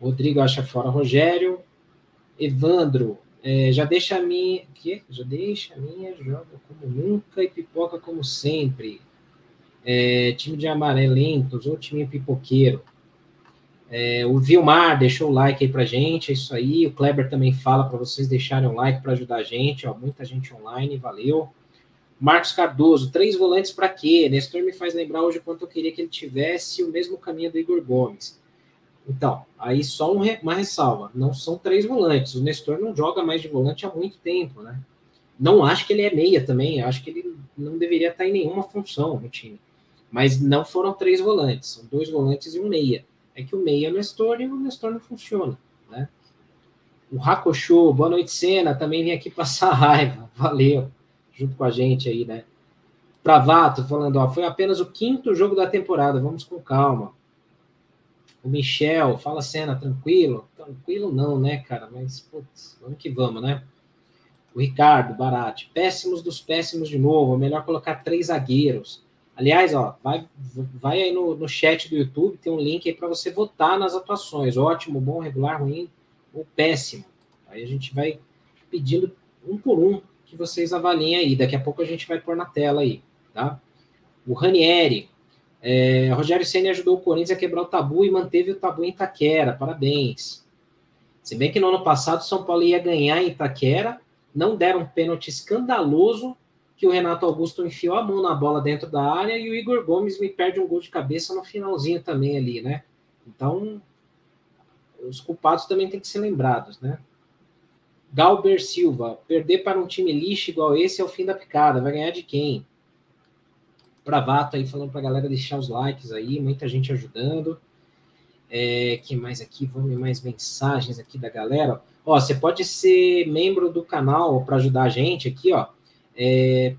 Rodrigo acha fora Rogério. Evandro, é, já deixa a minha. Que? Já deixa a minha, joga como nunca e pipoca como sempre. É, time de amarelentos ou time pipoqueiro. É, o Vilmar deixou o like aí pra gente, é isso aí. O Kleber também fala para vocês deixarem um like para ajudar a gente, ó, muita gente online, valeu. Marcos Cardoso, três volantes para quê? Nestor me faz lembrar hoje quanto eu queria que ele tivesse o mesmo caminho do Igor Gomes. Então, aí só uma ressalva: não são três volantes. O Nestor não joga mais de volante há muito tempo, né? Não acho que ele é meia também, acho que ele não deveria estar em nenhuma função no time. Mas não foram três volantes, são dois volantes e um meia é que o meia é Nestor e o Nestor não funciona, né? O Hakusho, boa noite, Senna, também vem aqui passar raiva, valeu, junto com a gente aí, né? Pravato falando, ó, foi apenas o quinto jogo da temporada, vamos com calma. O Michel, fala Senna, tranquilo? Tranquilo não, né, cara? Mas, putz, vamos que vamos, né? O Ricardo, Barate, péssimos dos péssimos de novo, melhor colocar três zagueiros. Aliás, ó, vai, vai aí no, no chat do YouTube, tem um link aí para você votar nas atuações. Ótimo, bom, regular, ruim ou péssimo. Aí a gente vai pedindo um por um que vocês avaliem aí. Daqui a pouco a gente vai pôr na tela aí, tá? O Ranieri. É, Rogério Senna ajudou o Corinthians a quebrar o tabu e manteve o tabu em Itaquera. Parabéns. Se bem que no ano passado o São Paulo ia ganhar em Itaquera, não deram um pênalti escandaloso que o Renato Augusto enfiou a mão na bola dentro da área e o Igor Gomes me perde um gol de cabeça no finalzinho também ali, né? Então, os culpados também têm que ser lembrados, né? Galber Silva, perder para um time lixo igual esse é o fim da picada. Vai ganhar de quem? Bravato aí falando para a galera deixar os likes aí, muita gente ajudando. É, que mais aqui? Vamos ver mais mensagens aqui da galera. Ó, você pode ser membro do canal para ajudar a gente aqui, ó. É,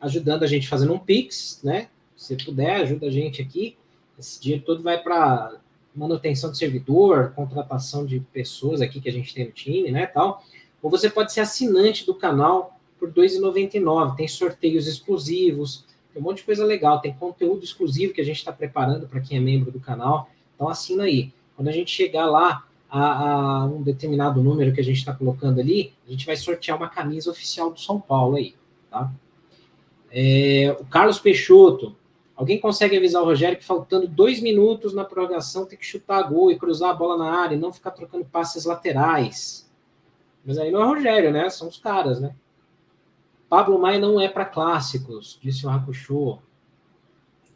ajudando a gente fazendo um Pix, né? Se puder, ajuda a gente aqui. Esse dinheiro todo vai para manutenção de servidor, contratação de pessoas aqui que a gente tem no time, né, tal. Ou você pode ser assinante do canal por R$ 2,99. Tem sorteios exclusivos, tem um monte de coisa legal, tem conteúdo exclusivo que a gente está preparando para quem é membro do canal. Então assina aí. Quando a gente chegar lá a, a um determinado número que a gente está colocando ali, a gente vai sortear uma camisa oficial do São Paulo aí, tá? É, o Carlos Peixoto, Alguém consegue avisar o Rogério que faltando dois minutos na prorrogação tem que chutar gol e cruzar a bola na área e não ficar trocando passes laterais. Mas aí não é o Rogério, né? São os caras, né? Pablo Maia não é para clássicos, disse o Hakusho.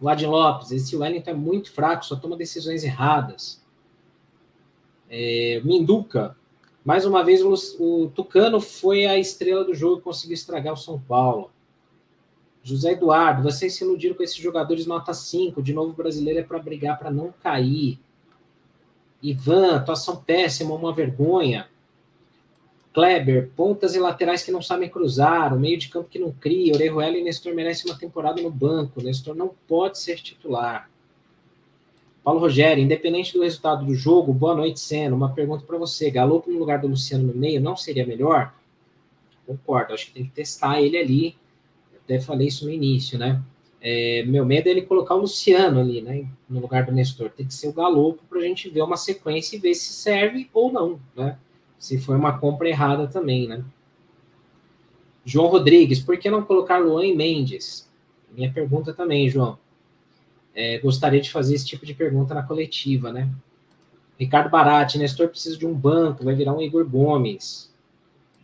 Adin Lopes, esse Wellington é muito fraco, só toma decisões erradas. É, Minduca, mais uma vez o, o Tucano foi a estrela do jogo e conseguiu estragar o São Paulo. José Eduardo, vocês se iludiram com esses jogadores nota 5. De novo, o brasileiro é para brigar para não cair. Ivan, atuação péssima, uma vergonha. Kleber, pontas e laterais que não sabem cruzar, o meio de campo que não cria. Orejuela e Nestor merecem uma temporada no banco. Nestor não pode ser titular. Paulo Rogério, independente do resultado do jogo, boa noite, Senna. Uma pergunta para você: Galopo no lugar do Luciano no meio não seria melhor? Concordo, acho que tem que testar ele ali até falei isso no início, né? É, meu medo é ele colocar o Luciano ali, né? No lugar do Nestor. Tem que ser o Galopo para a gente ver uma sequência e ver se serve ou não, né? Se foi uma compra errada também, né? João Rodrigues, por que não colocar Luan e Mendes? Minha pergunta também, João. É, gostaria de fazer esse tipo de pergunta na coletiva, né? Ricardo Barati, Nestor precisa de um banco, vai virar um Igor Gomes.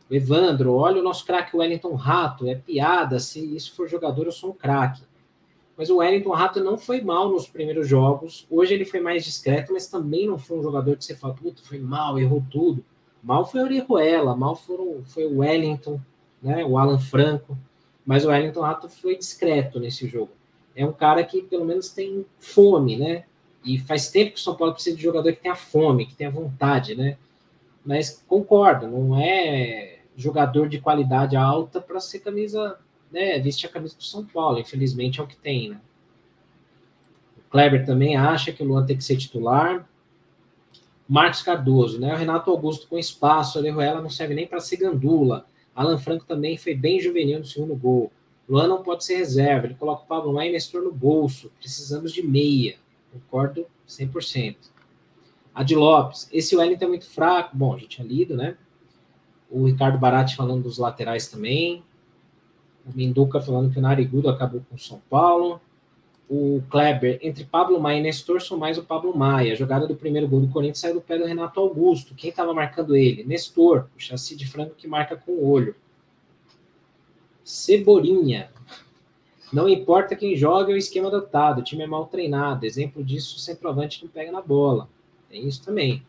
Evandro, olha o nosso craque Wellington Rato, é piada, se isso for jogador eu sou um craque. Mas o Wellington Rato não foi mal nos primeiros jogos, hoje ele foi mais discreto, mas também não foi um jogador que você fala, puta, foi mal, errou tudo. Mal foi o Orejuela, mal foram, foi o Wellington, né, o Alan Franco, mas o Wellington Rato foi discreto nesse jogo. É um cara que pelo menos tem fome, né? E faz tempo que o São Paulo precisa de jogador que tenha fome, que tenha vontade, né? Mas concordo, não é jogador de qualidade alta para ser camisa, né, vestir a camisa do São Paulo. Infelizmente é o que tem, né? O Kleber também acha que o Luan tem que ser titular. Marcos Cardoso, né? O Renato Augusto com espaço, o Orejuela não serve nem para ser gandula. Alan Franco também foi bem juvenil no segundo gol. Luan não pode ser reserva, ele coloca o Pablo Maia e Nestor no bolso. Precisamos de meia. Concordo 100%. Adi Lopes, esse Wellington é muito fraco. Bom, a gente tinha lido, né? O Ricardo Barati falando dos laterais também. O Minduca falando que o Narigudo acabou com o São Paulo. O Kleber, entre Pablo Maia e Nestor, sou mais o Pablo Maia. A jogada do primeiro gol do Corinthians saiu do pé do Renato Augusto. Quem estava marcando ele? Nestor, o chassi de frango que marca com o olho. Cebolinha. Não importa quem joga, é o esquema adotado. O time é mal treinado. Exemplo disso, o centroavante não pega na bola. Tem isso também.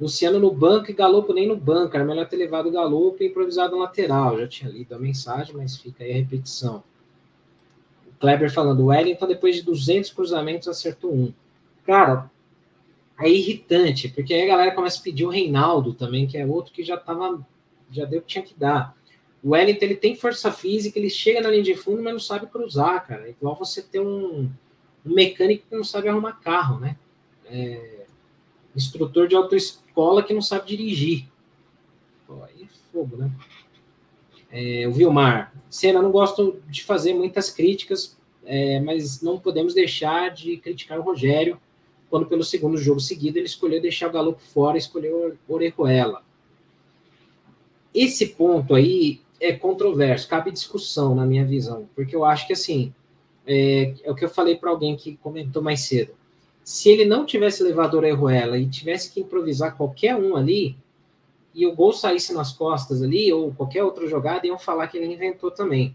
Luciano no banco e Galopo nem no banco. Era melhor ter levado o Galopo e improvisado no lateral. Já tinha lido a mensagem, mas fica aí a repetição. O Kleber falando, Wellington, depois de 200 cruzamentos, acertou um. Cara, é irritante, porque aí a galera começa a pedir o Reinaldo também, que é outro que já tava, já deu o que tinha que dar. O Wellington, ele tem força física, ele chega na linha de fundo, mas não sabe cruzar, cara. Igual você ter um, um mecânico que não sabe arrumar carro, né? É, instrutor de autoescola que não sabe dirigir. Pô, aí é fogo, né? É, o Vilmar, Senna, não gosto de fazer muitas críticas, é, mas não podemos deixar de criticar o Rogério quando pelo segundo jogo seguido ele escolheu deixar o Galo fora escolheu Orejuela. Esse ponto aí é controverso, cabe discussão na minha visão, porque eu acho que assim, é, é o que eu falei para alguém que comentou mais cedo se ele não tivesse levado Orejuela e tivesse que improvisar qualquer um ali, e o gol saísse nas costas ali, ou qualquer outra jogada, iam falar que ele inventou também.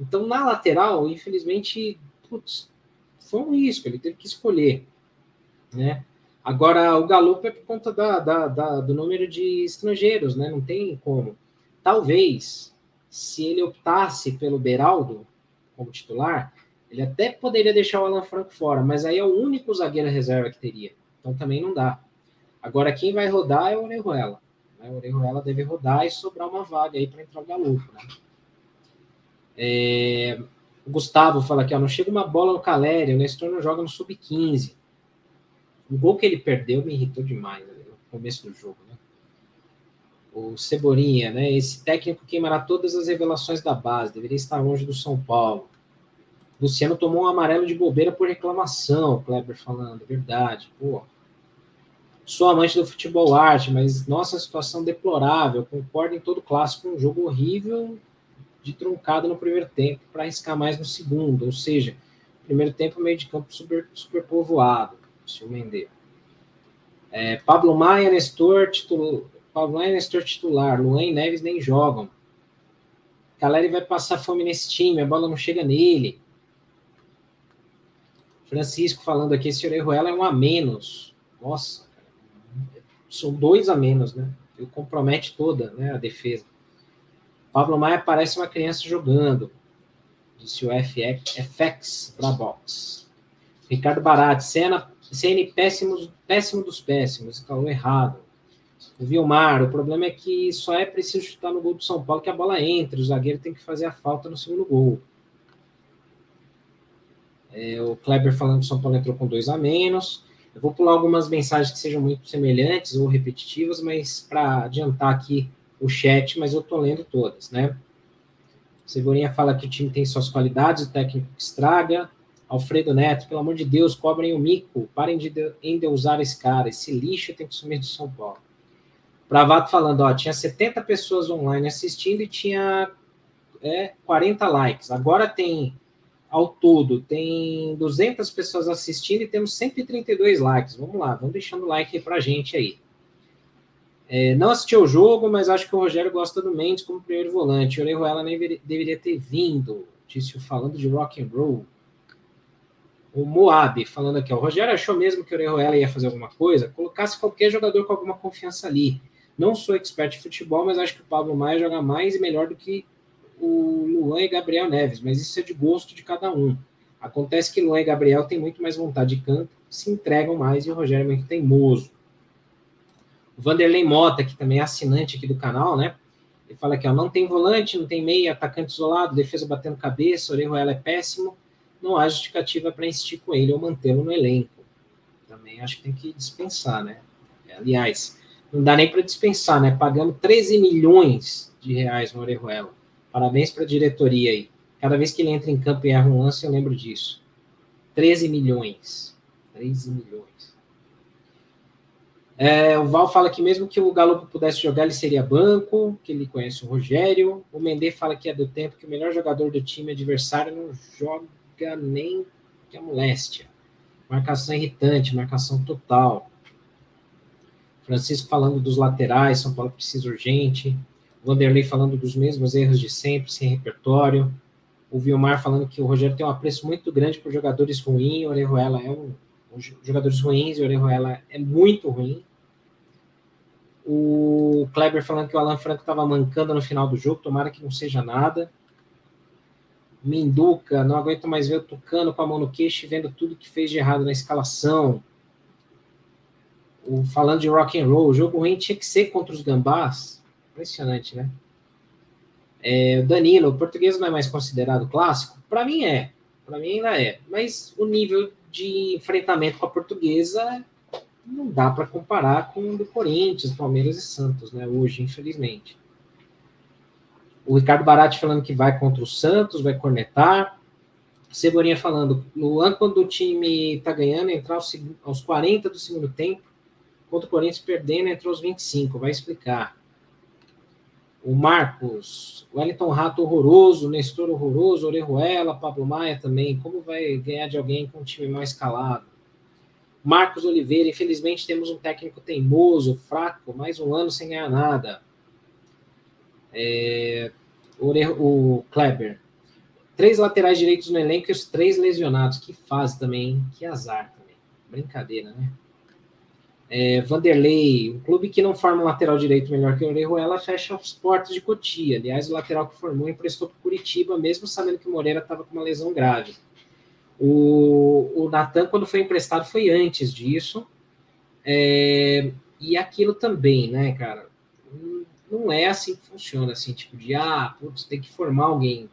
Então, na lateral, infelizmente, putz, foi um risco, ele teve que escolher. Né? Agora, o Galo é por conta da, da, da, do número de estrangeiros, né? Não tem como. Talvez, se ele optasse pelo Beraldo como titular, ele até poderia deixar o Alan Franco fora, mas aí é o único zagueiro reserva que teria. Então também não dá. Agora, quem vai rodar é o Orejuela. Né? O Orejuela deve rodar e sobrar uma vaga aí para entrar o Galo. Né? É... O Gustavo fala aqui, ó, não chega uma bola no Calério, o Nestor não joga no sub-15. O gol que ele perdeu me irritou demais né, no começo do jogo. O Cebolinha, né? Esse técnico queimará todas as revelações da base, deveria estar longe do São Paulo. Luciano tomou um amarelo de bobeira por reclamação, Kleber falando, verdade. Pô. Sou amante do futebol arte, mas nossa situação deplorável. Concordo em todo clássico, um jogo horrível de truncado no primeiro tempo para arriscar mais no segundo. Ou seja, primeiro tempo meio de campo super, super povoado, se o Mendes. É, Pablo Maia, Nestor, titular, Pablo Maia, Nestor titular. Luan e Neves nem jogam. Caleri vai passar fome nesse time, a bola não chega nele. Francisco falando aqui, esse Orejuela é um a menos. Nossa, são dois a menos, né? Ele compromete toda né, a defesa. Pablo Maia parece uma criança jogando, disse o FX, para box. Ricardo Barati, CN péssimo, péssimo dos péssimos, falou errado. Vilmar, o problema é que só é preciso chutar no gol do São Paulo que a bola entre, o zagueiro tem que fazer a falta no segundo gol. É, o Kleber falando que o São Paulo entrou com dois a menos. Eu vou pular algumas mensagens que sejam muito semelhantes ou repetitivas, mas para adiantar aqui o chat, mas eu estou lendo todas, né? Cebolinha fala que o time tem suas qualidades, o técnico estraga. Alfredo Neto, pelo amor de Deus, cobrem o mico, parem de endeusar esse cara, esse lixo tem que sumir do São Paulo. Bravato falando, ó, tinha 70 pessoas online assistindo e tinha é, 40 likes. Agora tem ao todo tem 200 pessoas assistindo e temos 132 likes. Vamos lá, vamos deixando o like aí pra gente aí. É, não assisti o jogo, mas acho que o Rogério gosta do Mendes como primeiro volante. O Orejuela nem deveria ter vindo, disse falando de rock and roll. O Moab falando aqui, o Rogério achou mesmo que o Orejuela ia fazer alguma coisa? Colocasse qualquer jogador com alguma confiança ali. Não sou expert de futebol, mas acho que o Pablo Maia joga mais e melhor do que o Luan e Gabriel Neves, mas isso é de gosto de cada um. Acontece que Luan e Gabriel têm muito mais vontade de campo, se entregam mais e o Rogério é muito teimoso. O Vanderlei Mota, que também é assinante aqui do canal, né? Ele fala que ó, não tem volante, não tem meia, atacante isolado, defesa batendo cabeça, Orejuela é péssimo, não há justificativa para insistir com ele ou mantê-lo no elenco. Também acho que tem que dispensar, né? Aliás, não dá nem para dispensar, né? Pagamos 13 milhões de reais no Orejuela. Parabéns para a diretoria aí. Cada vez que ele entra em campo e erra um lance, eu lembro disso. 13 milhões. 13 milhões. É, o Val fala que mesmo que o Galo pudesse jogar, ele seria banco, que ele conhece o Rogério. O Mendê fala que é do tempo que o melhor jogador do time adversário não joga nem que a moléstia. Marcação irritante, marcação total. Francisco falando dos laterais, São Paulo precisa urgente. Vanderlei falando dos mesmos erros de sempre, sem repertório. O Vilmar falando que o Rogério tem um apreço muito grande por jogadores ruins, o Orejuela é um, jogadores ruins e o Orejuela é muito ruim. O Kleber falando que o Alan Franco estava mancando no final do jogo, tomara que não seja nada. Minduca, não aguento mais ver o Tucano com a mão no queixo vendo tudo que fez de errado na escalação. Falando de rock and roll, o jogo ruim tinha que ser contra os Gambás. Impressionante, né? É, Danilo, o português não é mais considerado clássico? Para mim é. Para mim ainda é. Mas o nível de enfrentamento com a portuguesa não dá para comparar com o do Corinthians, Palmeiras e Santos, né? Hoje, infelizmente. O Ricardo Barati falando que vai contra o Santos, vai cornetar. Cebolinha falando, Luan, quando o time tá ganhando, entrar aos 40 do segundo tempo, contra o Corinthians perdendo, entrou aos 25, vai explicar o Marcos, Wellington Rato horroroso, Nestor horroroso, Orejuela, Pablo Maia também. Como vai ganhar de alguém com um time mais escalado? Marcos Oliveira, infelizmente temos um técnico teimoso, fraco, mais um ano sem ganhar nada. É, o Kleber. Três laterais direitos no elenco e os três lesionados. Que fase também, hein? Que azar também. Brincadeira, né? É, Vanderlei, um clube que não forma um lateral direito melhor que o Orejuela, fecha as portas de Cotia. Aliás, o lateral que formou emprestou para Curitiba, mesmo sabendo que o Moreira estava com uma lesão grave. O, o Natan, quando foi emprestado, foi antes disso. É, e aquilo também, né, cara? Não é assim que funciona, assim, tipo de, ah, putz, tem que formar alguém.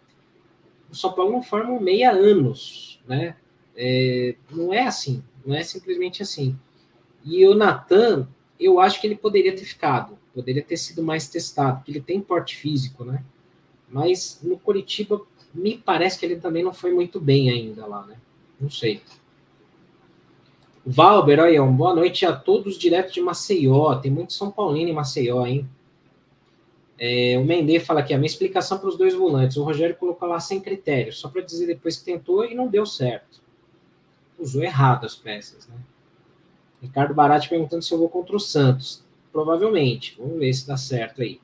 O São Paulo não forma meia anos, né? É, não é assim, não é simplesmente assim. E o Natan, eu acho que ele poderia ter ficado, poderia ter sido mais testado, porque ele tem porte físico, né? Mas no Curitiba, me parece que ele também não foi muito bem ainda lá, né? Não sei. Valber, olha, boa noite a todos direto de Maceió. Tem muito São Paulino em Maceió, hein? É, o Mendê fala aqui, a minha explicação para os dois volantes. O Rogério colocou lá sem critério, só para dizer depois que tentou e não deu certo. Usou errado as peças, né? Ricardo Barati perguntando se eu vou contra o Santos. Provavelmente. Vamos ver se dá certo aí.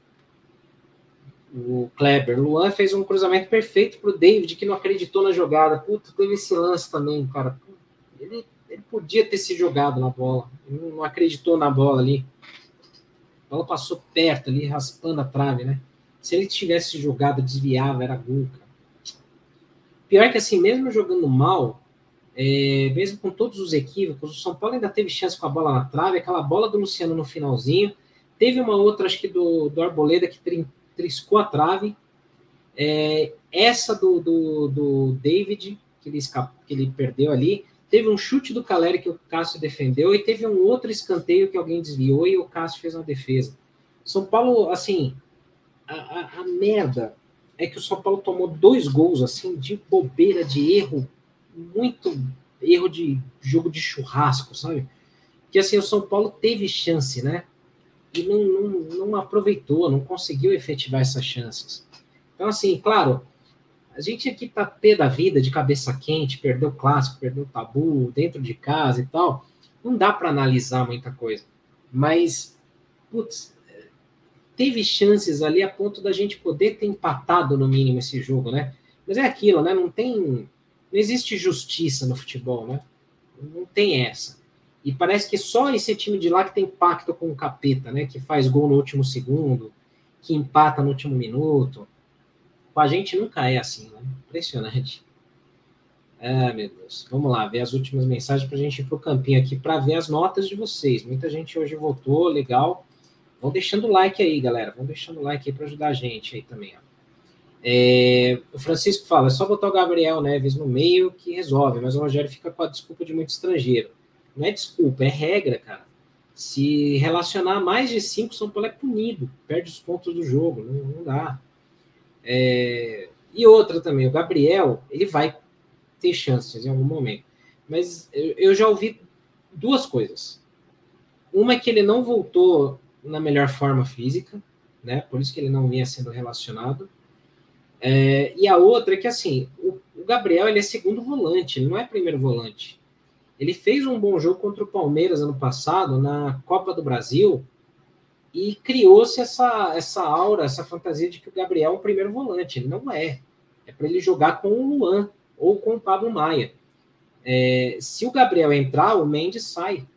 O Kleber. Luan fez um cruzamento perfeito para o David, que não acreditou na jogada. Puta, teve esse lance também, cara. Ele, ele podia ter se jogado na bola. Ele não acreditou na bola ali. A bola passou perto ali, raspando a trave, né? Se ele tivesse jogado, desviava, era gol, cara. Pior que assim, mesmo jogando mal, é, mesmo com todos os equívocos, o São Paulo ainda teve chance com a bola na trave, aquela bola do Luciano no finalzinho. Teve uma outra, acho que do, do Arboleda, que triscou a trave. É, essa do, do, do, David, que ele, que ele perdeu ali. Teve um chute do Caleri que o Cássio defendeu, e teve um outro escanteio que alguém desviou e o Cássio fez uma defesa. São Paulo, assim, a, a, a merda é que o São Paulo tomou dois gols, assim, de bobeira, de erro muito erro de jogo de churrasco, sabe? Que assim, o São Paulo teve chance, né? E não, não, não aproveitou, não conseguiu efetivar essas chances. Então, assim, claro, a gente aqui tá pé da vida, de cabeça quente, perdeu clássico, perdeu tabu, dentro de casa e tal. Não dá para analisar muita coisa. Mas, putz, teve chances ali a ponto da gente poder ter empatado no mínimo esse jogo, né? Mas é aquilo, né? Não tem não existe justiça no futebol, né? Não tem essa. E parece que só esse time de lá que tem pacto com o capeta, né? Que faz gol no último segundo, que empata no último minuto. Com a gente nunca é assim, né? Impressionante. Ah, meu Deus. Vamos lá, ver as últimas mensagens para a gente ir para o campinho aqui para ver as notas de vocês. Muita gente hoje votou, legal. Vão deixando o like aí, galera. Vão deixando o like aí para ajudar a gente aí também. Ó. É, o Francisco fala, é só botar o Gabriel Neves no meio que resolve, mas o Rogério fica com a desculpa de muito estrangeiro. Não é desculpa, é regra, cara. Se relacionar mais de cinco, São Paulo é punido, perde os pontos do jogo, não, não dá. É, e outra também, o Gabriel, ele vai ter chances em algum momento. Mas eu, eu já ouvi duas coisas. Uma é que ele não voltou na melhor forma física, né? Por isso que ele não vinha sendo relacionado. É, e a outra é que, assim, o, o, Gabriel ele é segundo volante, ele não é primeiro volante. Ele fez um bom jogo contra o Palmeiras ano passado, na Copa do Brasil, e criou-se essa, essa aura, essa fantasia de que o Gabriel é o primeiro volante. Ele não é. É para ele jogar com o Luan ou com o Pablo Maia. É, se o Gabriel entrar, o Mendes sai.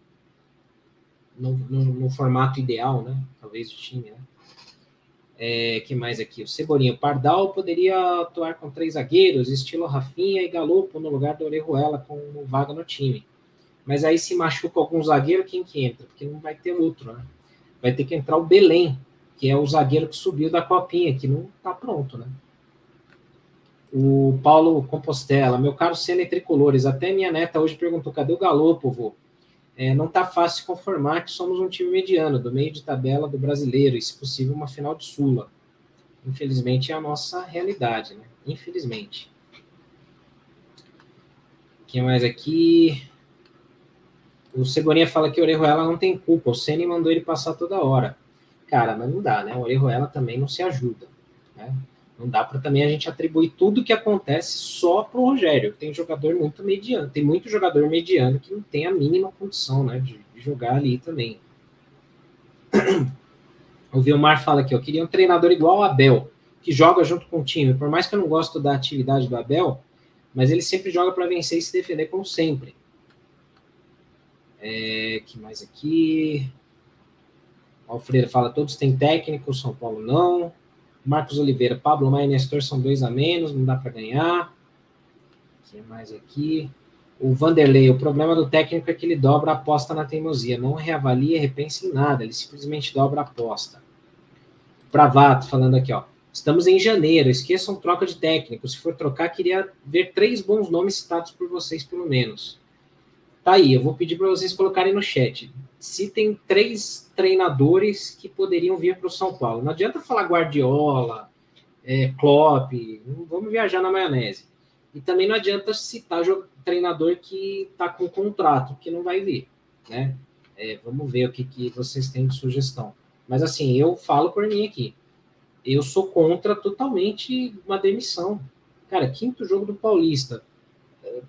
No, no, no formato ideal, né? Talvez o time, né? É, que mais aqui? O Cebolinha Pardal poderia atuar com três zagueiros, estilo Rafinha e Galopo no lugar do Orejuela com vaga no time. Mas aí se machuca algum zagueiro, quem que entra? Porque não vai ter outro, né? Vai ter que entrar o Belém, que é o zagueiro que subiu da copinha, que não tá pronto, né? O Paulo Compostela, meu caro Senna Tricolores, até minha neta hoje perguntou, cadê o Galopo, vô? É, não está fácil se conformar que somos um time mediano, do meio de tabela do brasileiro, e, se possível, uma final de Sula. Infelizmente, é a nossa realidade, né? Infelizmente. Quem mais aqui? O Cebolinha fala que o Orejuela não tem culpa, o Ceni mandou ele passar toda hora. Cara, mas não dá, né? O Orejuela também não se ajuda, né? Não dá para também a gente atribuir tudo que acontece só para o Rogério. Tem jogador muito mediano, tem muito jogador mediano que não tem a mínima condição né, de, de jogar ali também. O Vilmar fala aqui, eu queria um treinador igual ao Abel, que joga junto com o time. Por mais que eu não gosto da atividade do Abel, mas ele sempre joga para vencer e se defender como sempre. É, que mais aqui? Alfredo fala, todos têm técnico, São Paulo não. Marcos Oliveira, Pablo Maia e Nestor são dois a menos, não dá para ganhar. que mais aqui? O Vanderlei, o problema do técnico é que ele dobra a aposta na teimosia, não reavalia, repensa em nada, ele simplesmente dobra a aposta. Pravato falando aqui, ó. Estamos em janeiro, esqueçam troca de técnico. Se for trocar, queria ver três bons nomes citados por vocês, pelo menos. Tá aí, eu vou pedir para vocês colocarem no chat. Citem três treinadores que poderiam vir para o São Paulo. Não adianta falar Guardiola, é, Klopp, vamos viajar na maionese. E também não adianta citar treinador que está com contrato, que não vai vir, né? É, vamos ver o que, que vocês têm de sugestão. Mas assim, eu falo por mim aqui eu sou contra totalmente uma demissão. Cara, quinto jogo do Paulista.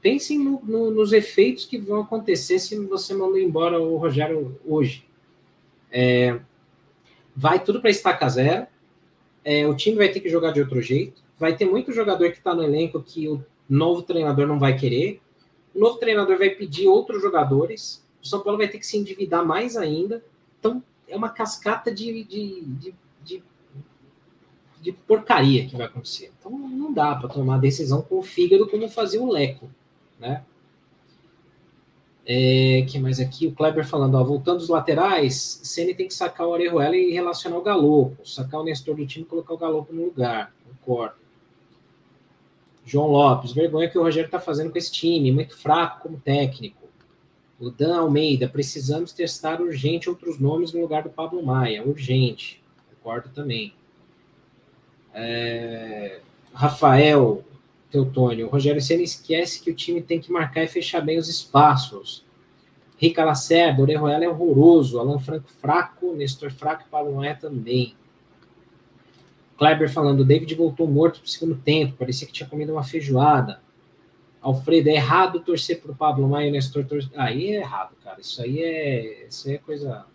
Pensem no, no, nos efeitos que vão acontecer se você mandar embora o Rogério hoje. É, vai tudo para estaca zero. É, o time vai ter que jogar de outro jeito. Vai ter muito jogador que está no elenco que o novo treinador não vai querer. O novo treinador vai pedir outros jogadores. O São Paulo vai ter que se endividar mais ainda. Então, é uma cascata de, de, de, de de porcaria que vai acontecer. Então não dá para tomar decisão com o fígado como fazia o Leco, né? É, que mais aqui? O Kleber falando, ó, voltando os laterais, Ceni tem que sacar o Orejuela e relacionar o Galopo, sacar o Nestor do time e colocar o Galopo no lugar. Concordo. João Lopes, vergonha que o Rogério está fazendo com esse time, muito fraco como técnico. O Dan Almeida, precisamos testar urgente outros nomes no lugar do Pablo Maia, urgente. Concordo também. É, Rafael Teutônio, o Rogério Senna esquece que o time tem que marcar e fechar bem os espaços. Rica Lacerda, Orejuela é horroroso, Alan Franco fraco, Nestor fraco e Paulo Noé também. Kleber falando, o David voltou morto pro segundo tempo, parecia que tinha comido uma feijoada. Alfredo, é errado torcer pro Pablo Maia e Nestor torcer. Aí é errado, cara. Isso aí é, isso aí é coisa.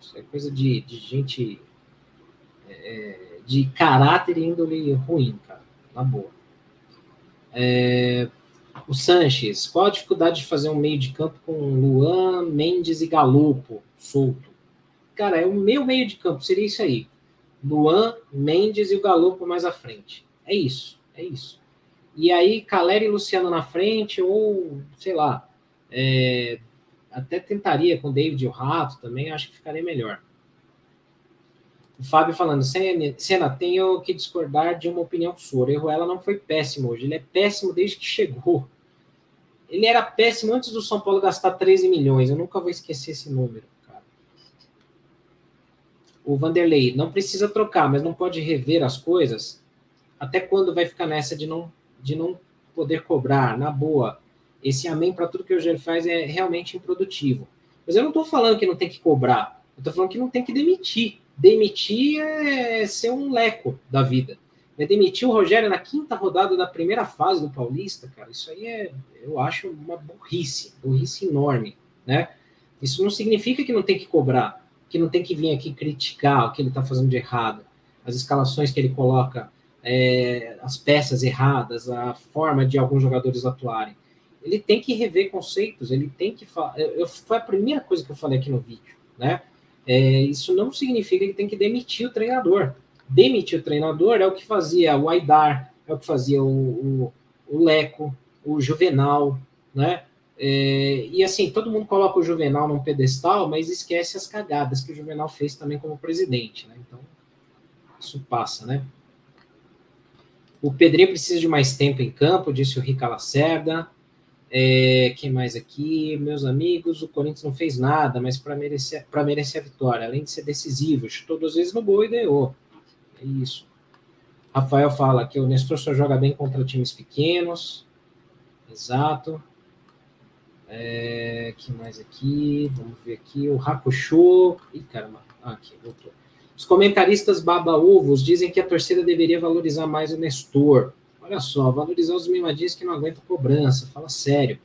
Isso é coisa de, de gente. É, de caráter e índole ruim, cara. Na boa. É, o Sanches, qual a dificuldade de fazer um meio de campo com Luan, Mendes e Galopo solto? Cara, é o meu meio de campo, seria isso aí. Luan, Mendes e o Galopo mais à frente. É isso, é isso. E aí, Calera e Luciano na frente, ou, sei lá, é, até tentaria com David e o Rato também, acho que ficaria melhor. O Fábio falando, Senna, tenho que discordar de uma opinião sua. Erro ela não foi péssimo hoje, ele é péssimo desde que chegou. Ele era péssimo antes do São Paulo gastar 13 milhões. Eu nunca vou esquecer esse número, cara. O Vanderlei, não precisa trocar, mas não pode rever as coisas. Até quando vai ficar nessa de não, de não poder cobrar? Na boa, esse amém para tudo que o Rogério faz é realmente improdutivo. Mas eu não estou falando que não tem que cobrar. Eu estou falando que não tem que demitir. Demitir é ser um leco da vida. É demitir o Rogério na quinta rodada da primeira fase do Paulista, cara, isso aí é, eu acho uma burrice, burrice enorme, né? Isso não significa que não tem que cobrar, que não tem que vir aqui criticar o que ele está fazendo de errado, as escalações que ele coloca, é, as peças erradas, a forma de alguns jogadores atuarem. Ele tem que rever conceitos, ele tem que falar. Foi a primeira coisa que eu falei aqui no vídeo, né? É, isso não significa que tem que demitir o treinador. Demitir o treinador é o que fazia o Aidar, é o que fazia o, o, o Leco, o Juvenal, né? É, e assim, todo mundo coloca o Juvenal num pedestal, mas esquece as cagadas que o Juvenal fez também como presidente, né? Então, isso passa, né? O Pedrinho precisa de mais tempo em campo, disse o Rica Lacerda. É, quem mais aqui? Meus amigos, o Corinthians não fez nada, mas para merecer, merecer a vitória, além de ser decisivo, chutou duas vezes no gol e ganhou. É isso. Rafael fala que o Nestor só joga bem contra times pequenos. Exato. É, que mais aqui? Vamos ver aqui. O Hakusho. Ih, caramba. Ah, aqui, voltou. Os comentaristas baba-ovos dizem que a torcida deveria valorizar mais o Nestor. Olha só, valorizar os mimadinhos que não aguentam cobrança, fala sério.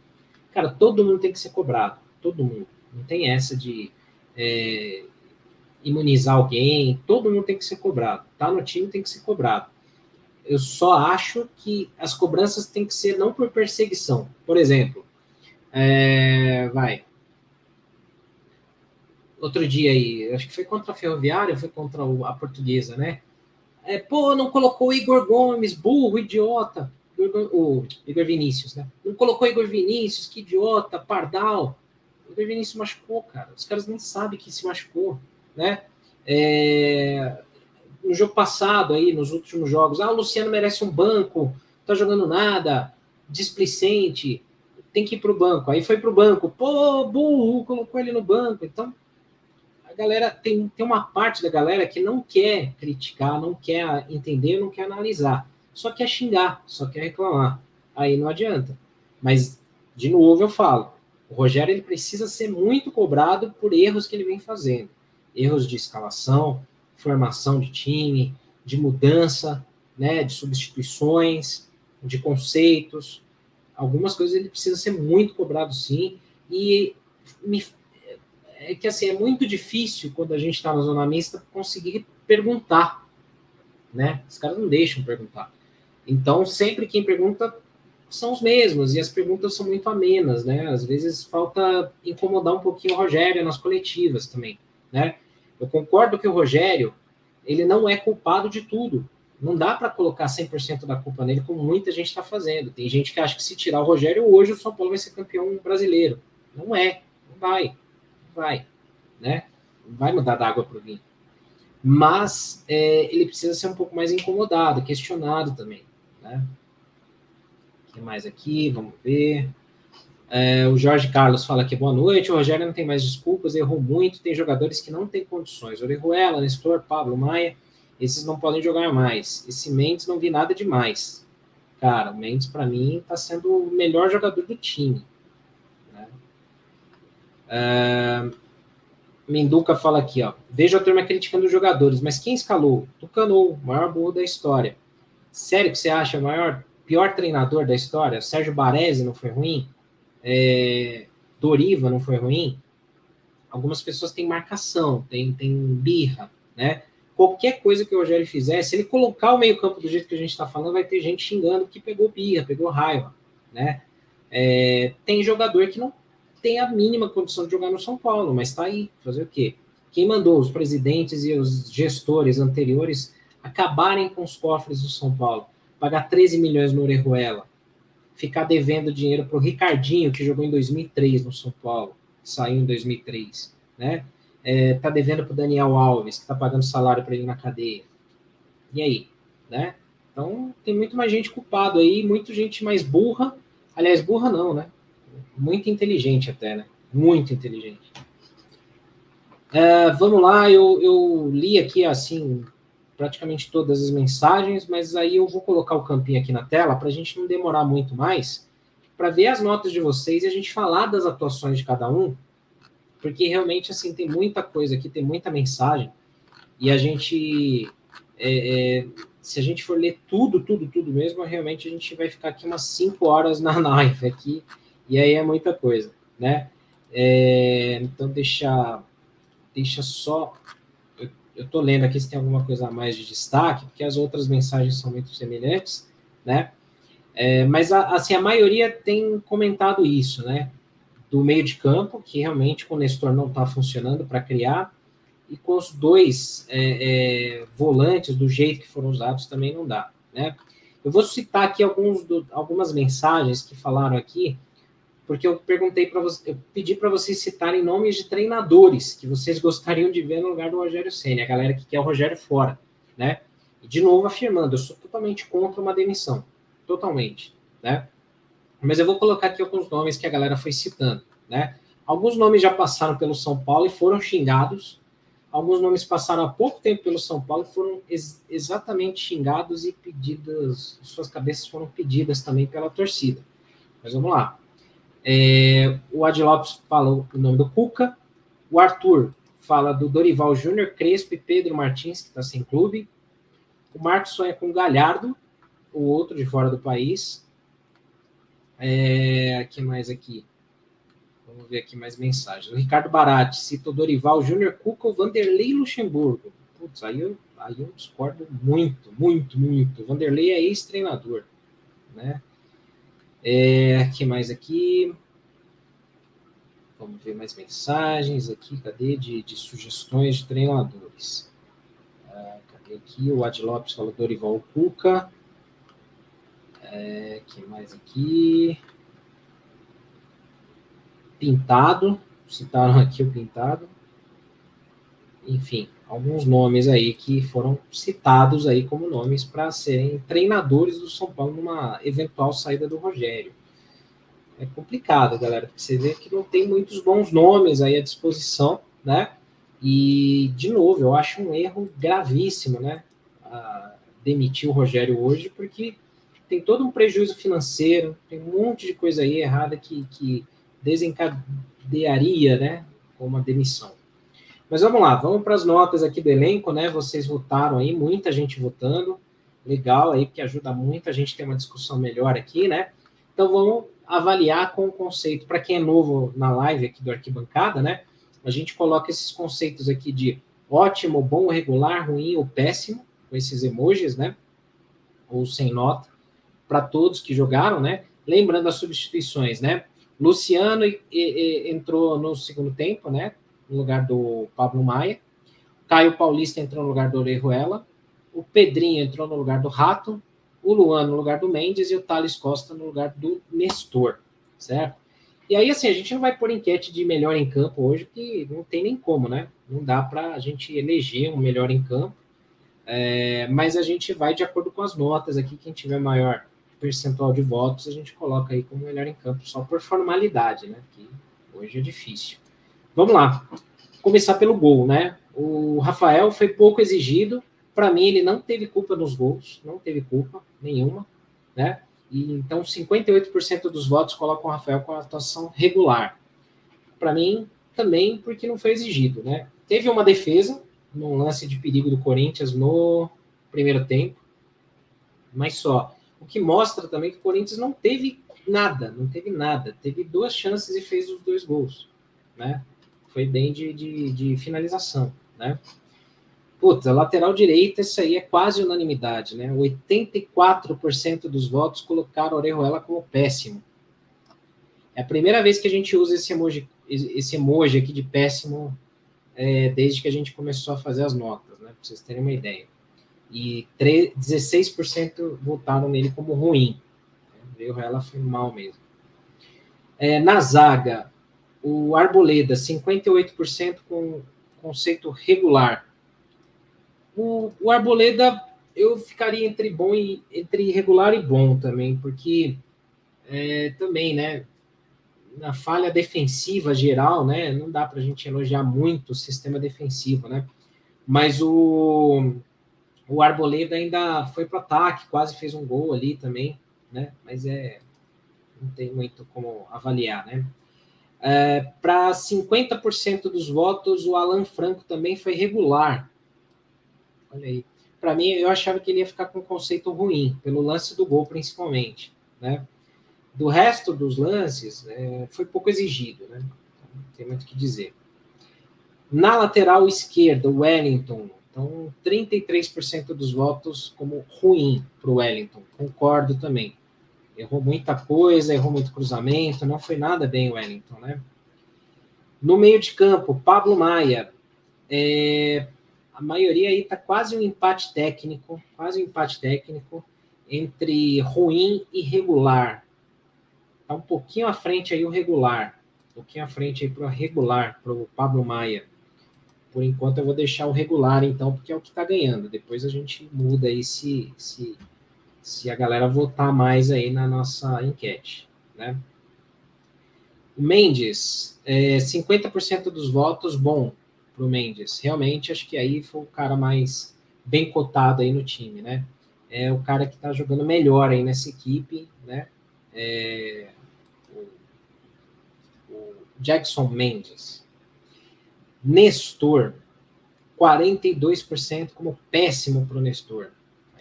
Cara, todo mundo tem que ser cobrado, todo mundo. Não tem essa de é, imunizar alguém, todo mundo tem que ser cobrado. Tá no time, tem que ser cobrado. Eu só acho que as cobranças têm que ser não por perseguição. Por exemplo, É, vai. Outro dia aí, acho que foi contra a Ferroviária, foi contra a Portuguesa, né? É, pô, não colocou o Igor Gomes, burro, idiota. O Igor Vinícius, né? Não colocou Igor Vinícius, que idiota, pardal. O Igor Vinícius machucou, cara. Os caras nem sabem que se machucou, né? É... No jogo passado aí, nos últimos jogos, ah, o Luciano merece um banco, tá jogando nada, displicente, tem que ir pro banco. Aí foi pro banco, pô, burro, colocou ele no banco. Então, galera tem, tem uma parte da galera que não quer criticar, não quer entender, não quer analisar, só quer xingar, só quer reclamar. Aí não adianta. Mas, de novo, eu falo, o Rogério ele precisa ser muito cobrado por erros que ele vem fazendo. Erros de escalação, formação de time, de mudança, né, de substituições, de conceitos. Algumas coisas ele precisa ser muito cobrado sim. E me, é que assim é muito difícil quando a gente está na zona mista conseguir perguntar, né? Os caras não deixam perguntar. Então sempre quem pergunta são os mesmos e as perguntas são muito amenas, né? Às vezes falta incomodar um pouquinho o Rogério nas coletivas também, né? Eu concordo que o Rogério ele não é culpado de tudo. Não dá para colocar 100% da culpa nele, como muita gente está fazendo. Tem gente que acha que se tirar o Rogério, hoje o São Paulo vai ser campeão brasileiro. Não é, não vai vai, né? Vai mudar da água para o vinho. Mas é, ele precisa ser um pouco mais incomodado, questionado também, né? O que mais aqui? Vamos ver. É, o Jorge Carlos fala aqui, boa noite. O Rogério não tem mais desculpas, errou muito. Tem jogadores que não têm condições. Orejuela, Nestor, Pablo, Maia, esses não podem jogar mais. Esse Mendes não vi nada demais. Cara, o Mendes, para mim, está sendo o melhor jogador do time. Uh, Menduca fala aqui, ó. Vejo a turma criticando os jogadores, mas quem escalou? Tucanou, o maior burro da história. Sério que você acha o maior, pior treinador da história? Sérgio Baresi não foi ruim? É, Doriva não foi ruim? Algumas pessoas têm marcação, tem, tem birra, né? Qualquer coisa que o Rogério fizer, se ele colocar o meio-campo do jeito que a gente está falando, vai ter gente xingando que pegou birra, pegou raiva, né? É, tem jogador que não tem a mínima condição de jogar no São Paulo, mas está aí. Fazer o quê? Quem mandou os presidentes e os gestores anteriores acabarem com os cofres do São Paulo? Pagar 13 milhões no Orejuela, ficar devendo dinheiro para o Ricardinho, que jogou em 2003 no São Paulo, saiu em 2003, né? É, tá devendo para o Daniel Alves, que está pagando salário para ele na cadeia. E aí, né? Então, tem muito mais gente culpado aí, muita gente mais burra. Aliás, burra não, né? Muito inteligente até, né? Muito inteligente. Uh, vamos lá, eu, eu li aqui assim praticamente todas as mensagens, mas aí eu vou colocar o campinho aqui na tela para a gente não demorar muito mais, para ver as notas de vocês e a gente falar das atuações de cada um, porque realmente assim tem muita coisa aqui, tem muita mensagem e a gente é, é, se a gente for ler tudo, tudo, tudo mesmo, realmente a gente vai ficar aqui umas 5 horas na live aqui e aí é muita coisa, né? É, então, deixa, deixa só. Eu, eu tô lendo aqui se tem alguma coisa a mais de destaque, porque as outras mensagens são muito semelhantes, né? É, mas, a, assim, a maioria tem comentado isso, né? Do meio de campo, que realmente com o Nestor não está funcionando para criar, e com os dois é, é, volantes do jeito que foram usados também não dá, né? Eu vou citar aqui alguns do, algumas mensagens que falaram aqui porque eu perguntei para você, eu pedi para vocês citarem nomes de treinadores que vocês gostariam de ver no lugar do Rogério Senna, a galera que quer o Rogério fora, né? E de novo afirmando, eu sou totalmente contra uma demissão, totalmente, né? Mas eu vou colocar aqui alguns nomes que a galera foi citando, né? Alguns nomes já passaram pelo São Paulo e foram xingados. Alguns nomes passaram há pouco tempo pelo São Paulo e foram ex exatamente xingados e pedidas, suas cabeças foram pedidas também pela torcida. Mas vamos lá. É, o Adi Lopes o nome do Cuca. O Arthur fala do Dorival Júnior, Crespo e Pedro Martins, que está sem clube. O Marcos sonha com Galhardo, o outro de fora do país. É, que mais aqui? Vamos ver aqui mais mensagens. O Ricardo Barati cita o Dorival Júnior, Cuca ou Vanderlei Luxemburgo. Putz, aí eu, aí eu discordo muito, muito, muito. O Vanderlei é ex-treinador, né? É, que mais aqui? Vamos ver mais mensagens aqui, cadê? De, de sugestões de treinadores. Ah, cadê aqui? O Ad Lopes falou Dorival Cuca. É, que mais aqui? Pintado. Citaram aqui o Pintado. Enfim, alguns nomes aí que foram citados aí como nomes para serem treinadores do São Paulo numa eventual saída do Rogério. É complicado, galera, porque você vê que não tem muitos bons nomes aí à disposição, né? E, de novo, eu acho um erro gravíssimo, né? demitir o Rogério hoje, porque tem todo um prejuízo financeiro, tem um monte de coisa aí errada que, que desencadearia, né? Com uma demissão. Mas vamos lá, vamos para as notas aqui do elenco, né? Vocês votaram aí, muita gente votando. Legal aí, porque ajuda muito a gente ter uma discussão melhor aqui, né? Então vamos avaliar com o conceito. Para quem é novo na live aqui do Arquibancada, né? A gente coloca esses conceitos aqui de ótimo, bom, regular, ruim ou péssimo, com esses emojis, né? Ou sem nota, para todos que jogaram, né? Lembrando as substituições, né? Luciano e, e, entrou no segundo tempo, né? No lugar do Pablo Maia. Caio Paulista entrou no lugar do Orejuela. O Pedrinho entrou no lugar do Rato. O Luan no lugar do Mendes e o Thales Costa no lugar do Nestor, certo? E aí, assim, a gente não vai pôr enquete de melhor em campo hoje, porque não tem nem como, né? Não dá para a gente eleger um melhor em campo. É, mas a gente vai de acordo com as notas aqui. Quem tiver maior percentual de votos, a gente coloca aí como melhor em campo, só por formalidade, né? Que hoje é difícil. Vamos lá. Começar pelo gol, né? O Rafael foi pouco exigido. Para mim, ele não teve culpa nos gols, não teve culpa nenhuma, né? E, então, 58% dos votos colocam o Rafael com a atuação regular. Para mim, também porque não foi exigido, né? Teve uma defesa num lance de perigo do Corinthians no primeiro tempo, mas só. O que mostra também que o Corinthians não teve nada, não teve nada. Teve duas chances e fez os dois gols, né? Foi bem de, de, de finalização, né? Puta, lateral direita, isso aí é quase unanimidade, né? 84% dos votos colocaram Orejuela como péssimo. É a primeira vez que a gente usa esse emoji, esse emoji aqui de péssimo é, desde que a gente começou a fazer as notas, né? Para vocês terem uma ideia. E 3, 16% votaram nele como ruim. Orejuela foi mal mesmo. É, na zaga, o Arboleda, 58% com conceito regular. O, o, Arboleda, eu ficaria entre bom e entre regular e bom também, porque é, também, né, na falha defensiva geral, né, não dá para a gente elogiar muito o sistema defensivo, né, mas o, o Arboleda ainda foi para ataque, quase fez um gol ali também, né, mas é, não tem muito como avaliar, né. É, Para 50% dos votos, o Alan Franco também foi regular. Olha aí. Para mim, eu achava que ele ia ficar com um conceito ruim, pelo lance do gol, principalmente. Né? Do resto dos lances, é, foi pouco exigido. Né? Não tem muito o que dizer. Na lateral esquerda, o Wellington. Então, 33% dos votos como ruim para o Wellington. Concordo também errou muita coisa, errou muito cruzamento, não foi nada bem o Wellington, né? No meio de campo, Pablo Maia. É, a maioria aí tá quase um empate técnico, quase um empate técnico entre ruim e regular. Tá um pouquinho à frente aí o regular, um pouquinho à frente aí para o regular, para o Pablo Maia. Por enquanto eu vou deixar o regular então, porque é o que está ganhando. Depois a gente muda aí se, se se a galera votar mais aí na nossa enquete, né? Mendes, é, 50% dos votos, bom para o Mendes. Realmente, acho que aí foi o cara mais bem cotado aí no time, né? É o cara que está jogando melhor aí nessa equipe, né? É, o, o Jackson Mendes. Nestor, 42% como péssimo para o Nestor.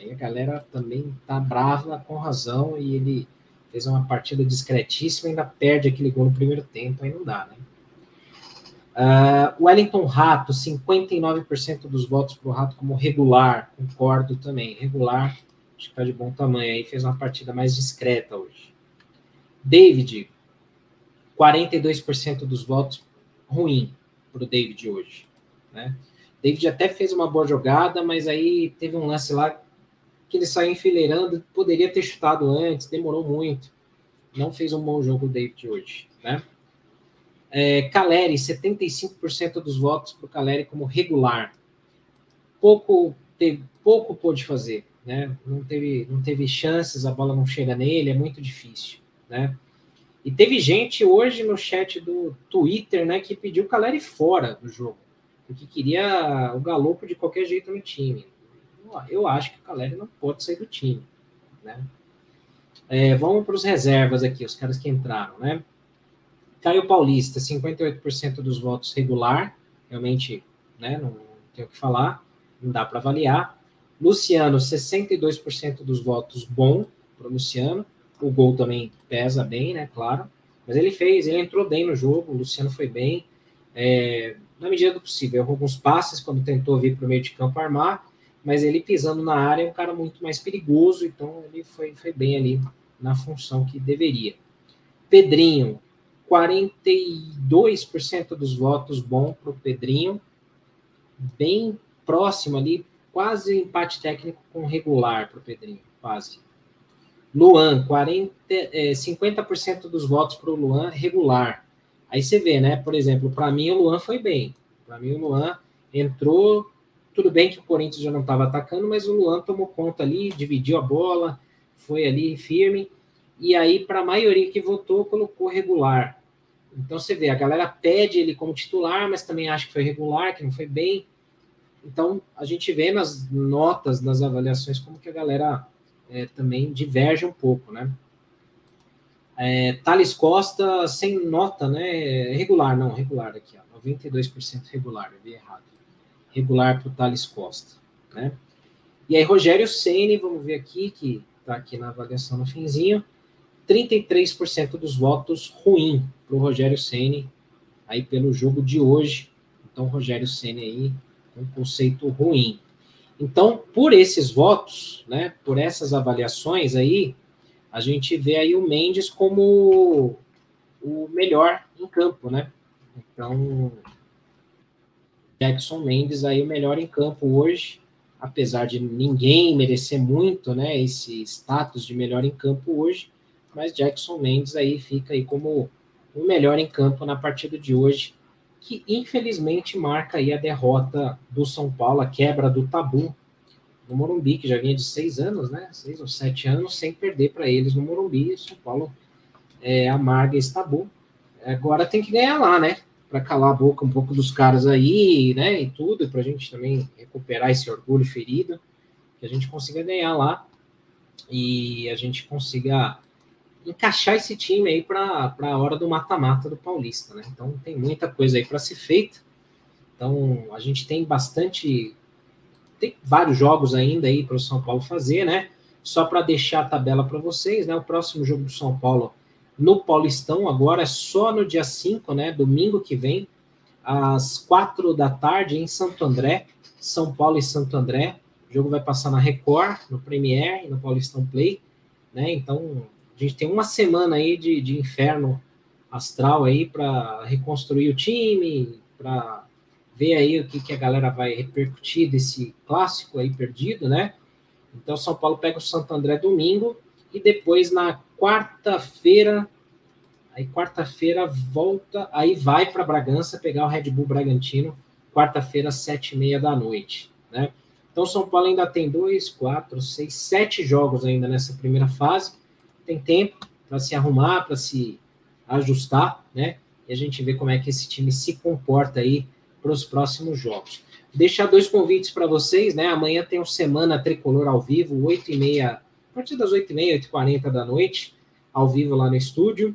Aí a galera também tá brava com razão e ele fez uma partida discretíssima, ainda perde aquele gol no primeiro tempo, aí não dá, né? Uh, Wellington Rato, 59% dos votos para o Rato como regular, concordo também. Regular, acho que está de bom tamanho, aí fez uma partida mais discreta hoje. David, 42% dos votos ruim para o David hoje. Né? David até fez uma boa jogada, mas aí teve um lance lá que ele saiu enfileirando, poderia ter chutado antes, demorou muito. Não fez um bom jogo o David hoje. Né? É, Caleri, 75% dos votos para o Caleri como regular. Pouco, teve, pouco pôde fazer. Né? Não, teve, não teve chances, a bola não chega nele, é muito difícil. Né? E teve gente hoje no chat do Twitter, né, que pediu o Caleri fora do jogo, porque queria o galopo de qualquer jeito no time. Eu acho que o Caleri não pode sair do time, né? É, vamos para os reservas aqui, os caras que entraram, né? Caio Paulista, 58% dos votos regular, realmente, né, não, tem o que falar, não dá para avaliar. Luciano, 62% dos votos bom para o Luciano. O gol também pesa bem, né? Claro. Mas ele fez, ele entrou bem no jogo, o Luciano foi bem. É, na medida do possível, errou alguns passes quando tentou vir para o meio de campo armar, mas ele pisando na área é um cara muito mais perigoso, então ele foi, foi bem ali na função que deveria. Pedrinho, 42% dos votos bom para o Pedrinho, bem próximo ali, quase empate técnico com regular para o Pedrinho, quase. Luan, 40, é, 50% dos votos para o Luan regular. Aí você vê, né? Por exemplo, para mim o Luan foi bem. Para mim o Luan entrou. Tudo bem que o Corinthians já não estava atacando, mas o Luan tomou conta ali, dividiu a bola, foi ali firme. E aí, para a maioria que votou, colocou regular. Então você vê, a galera pede ele como titular, mas também acha que foi regular, que não foi bem. Então a gente vê nas notas, nas avaliações, como que a galera é, também diverge um pouco, né? É, Thales Costa sem nota, né? Regular, não, regular aqui, ó, 92% regular, eu vi errado. Regular para o Thales Costa, né? E aí, Rogério Ceni, vamos ver aqui, que está aqui na avaliação no finzinho, 33% dos votos ruim para o Rogério Ceni aí pelo jogo de hoje. Então, Rogério Ceni aí, um conceito ruim. Então, por esses votos, né, por essas avaliações aí, a gente vê aí o Mendes como o melhor em campo, né? Então, Jackson Mendes aí o melhor em campo hoje, apesar de ninguém merecer muito, né, esse status de melhor em campo hoje, mas Jackson Mendes aí fica aí como o melhor em campo na partida de hoje que infelizmente marca aí a derrota do São Paulo, a quebra do tabu no Morumbi, que já vinha de seis anos, né? Seis ou sete anos sem perder para eles no Morumbi. São Paulo é, amarga esse tabu. Agora tem que ganhar lá, né? Para calar a boca um pouco dos caras aí, né? E tudo, para a gente também recuperar esse orgulho ferido, que a gente consiga ganhar lá e a gente consiga encaixar esse time aí para a hora do mata-mata do Paulista, né? Então tem muita coisa aí para ser feita. Então a gente tem bastante, tem vários jogos ainda aí para o São Paulo fazer, né? Só para deixar a tabela para vocês, né? O próximo jogo do São Paulo no Paulistão agora é só no dia 5, né? Domingo que vem, às 4 da tarde em Santo André, São Paulo e Santo André. O jogo vai passar na Record, no Premier e no Paulistão Play, né? Então a gente tem uma semana aí de, de inferno astral aí para reconstruir o time, para ver aí o que, que a galera vai repercutir desse clássico aí perdido, né? Então, São Paulo pega o Santo André domingo e depois na quarta-feira, aí quarta-feira volta, aí vai para Bragança pegar o Red Bull Bragantino, quarta-feira, sete e meia da noite, né? Então, São Paulo ainda tem dois, quatro, seis, sete jogos ainda nessa primeira fase tem tempo para se arrumar, para se ajustar, né? E a gente vê como é que esse time se comporta aí para os próximos jogos. Deixar dois convites para vocês, né? Amanhã tem o Semana Tricolor ao vivo, 8h30, a partir das 8h30, 8h40 da noite, ao vivo lá no estúdio.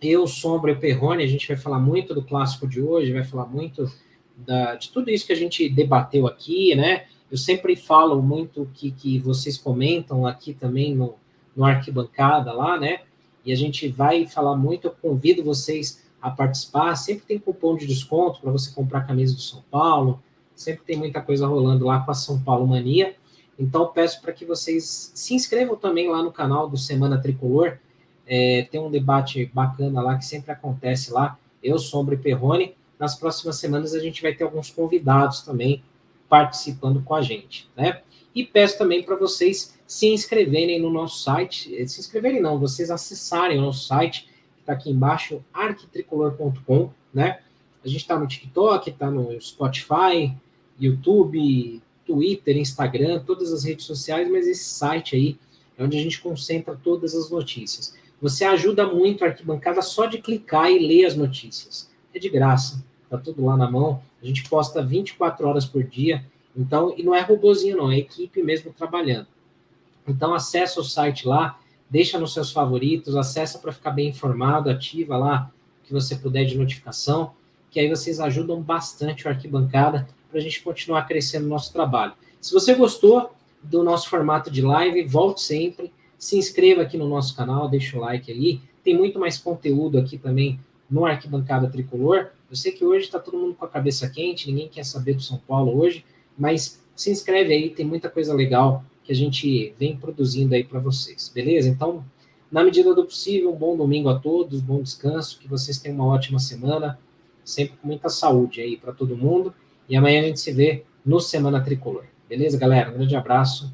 Eu, Sombra e Perrone, a gente vai falar muito do clássico de hoje, vai falar muito da, de tudo isso que a gente debateu aqui, né? Eu sempre falo muito que, que vocês comentam aqui também no, no Arquibancada lá, né? E a gente vai falar muito, eu convido vocês a participar. Sempre tem cupom de desconto para você comprar camisa do São Paulo. Sempre tem muita coisa rolando lá com a São Paulo Mania. Então peço para que vocês se inscrevam também lá no canal do Semana Tricolor. É, tem um debate bacana lá que sempre acontece lá. Eu, Sombra e Perrone. Nas próximas semanas a gente vai ter alguns convidados também participando com a gente, né? E peço também para vocês se inscreverem no nosso site, eh, se inscreverem não, vocês acessarem o nosso site, que está aqui embaixo, arquitricolor.com, né? A gente está no TikTok, está no Spotify, YouTube, Twitter, Instagram, todas as redes sociais, mas esse site aí é onde a gente concentra todas as notícias. Você ajuda muito a arquibancada só de clicar e ler as notícias. É de graça, tá tudo lá na mão. A gente posta 24 horas por dia, então, e não é robozinho não, é equipe mesmo trabalhando. Então, acessa o site lá, deixa nos seus favoritos, acessa para ficar bem informado, ativa lá o que você puder de notificação, que aí vocês ajudam bastante o Arquibancada para a gente continuar crescendo o nosso trabalho. Se você gostou do nosso formato de live, volte sempre, se inscreva aqui no nosso canal, deixa o like aí. Tem muito mais conteúdo aqui também no Arquibancada Tricolor. Eu sei que hoje está todo mundo com a cabeça quente, ninguém quer saber do São Paulo hoje, mas se inscreve aí, tem muita coisa legal que a gente vem produzindo aí para vocês, beleza? Então, na medida do possível, um bom domingo a todos, bom descanso, que vocês tenham uma ótima semana, sempre com muita saúde aí para todo mundo. E amanhã a gente se vê no Semana Tricolor. Beleza, galera? Um grande abraço.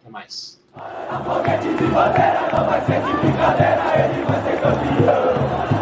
Até mais. A boca é de não vai ser de brincadeira, ele é vai ser campeão.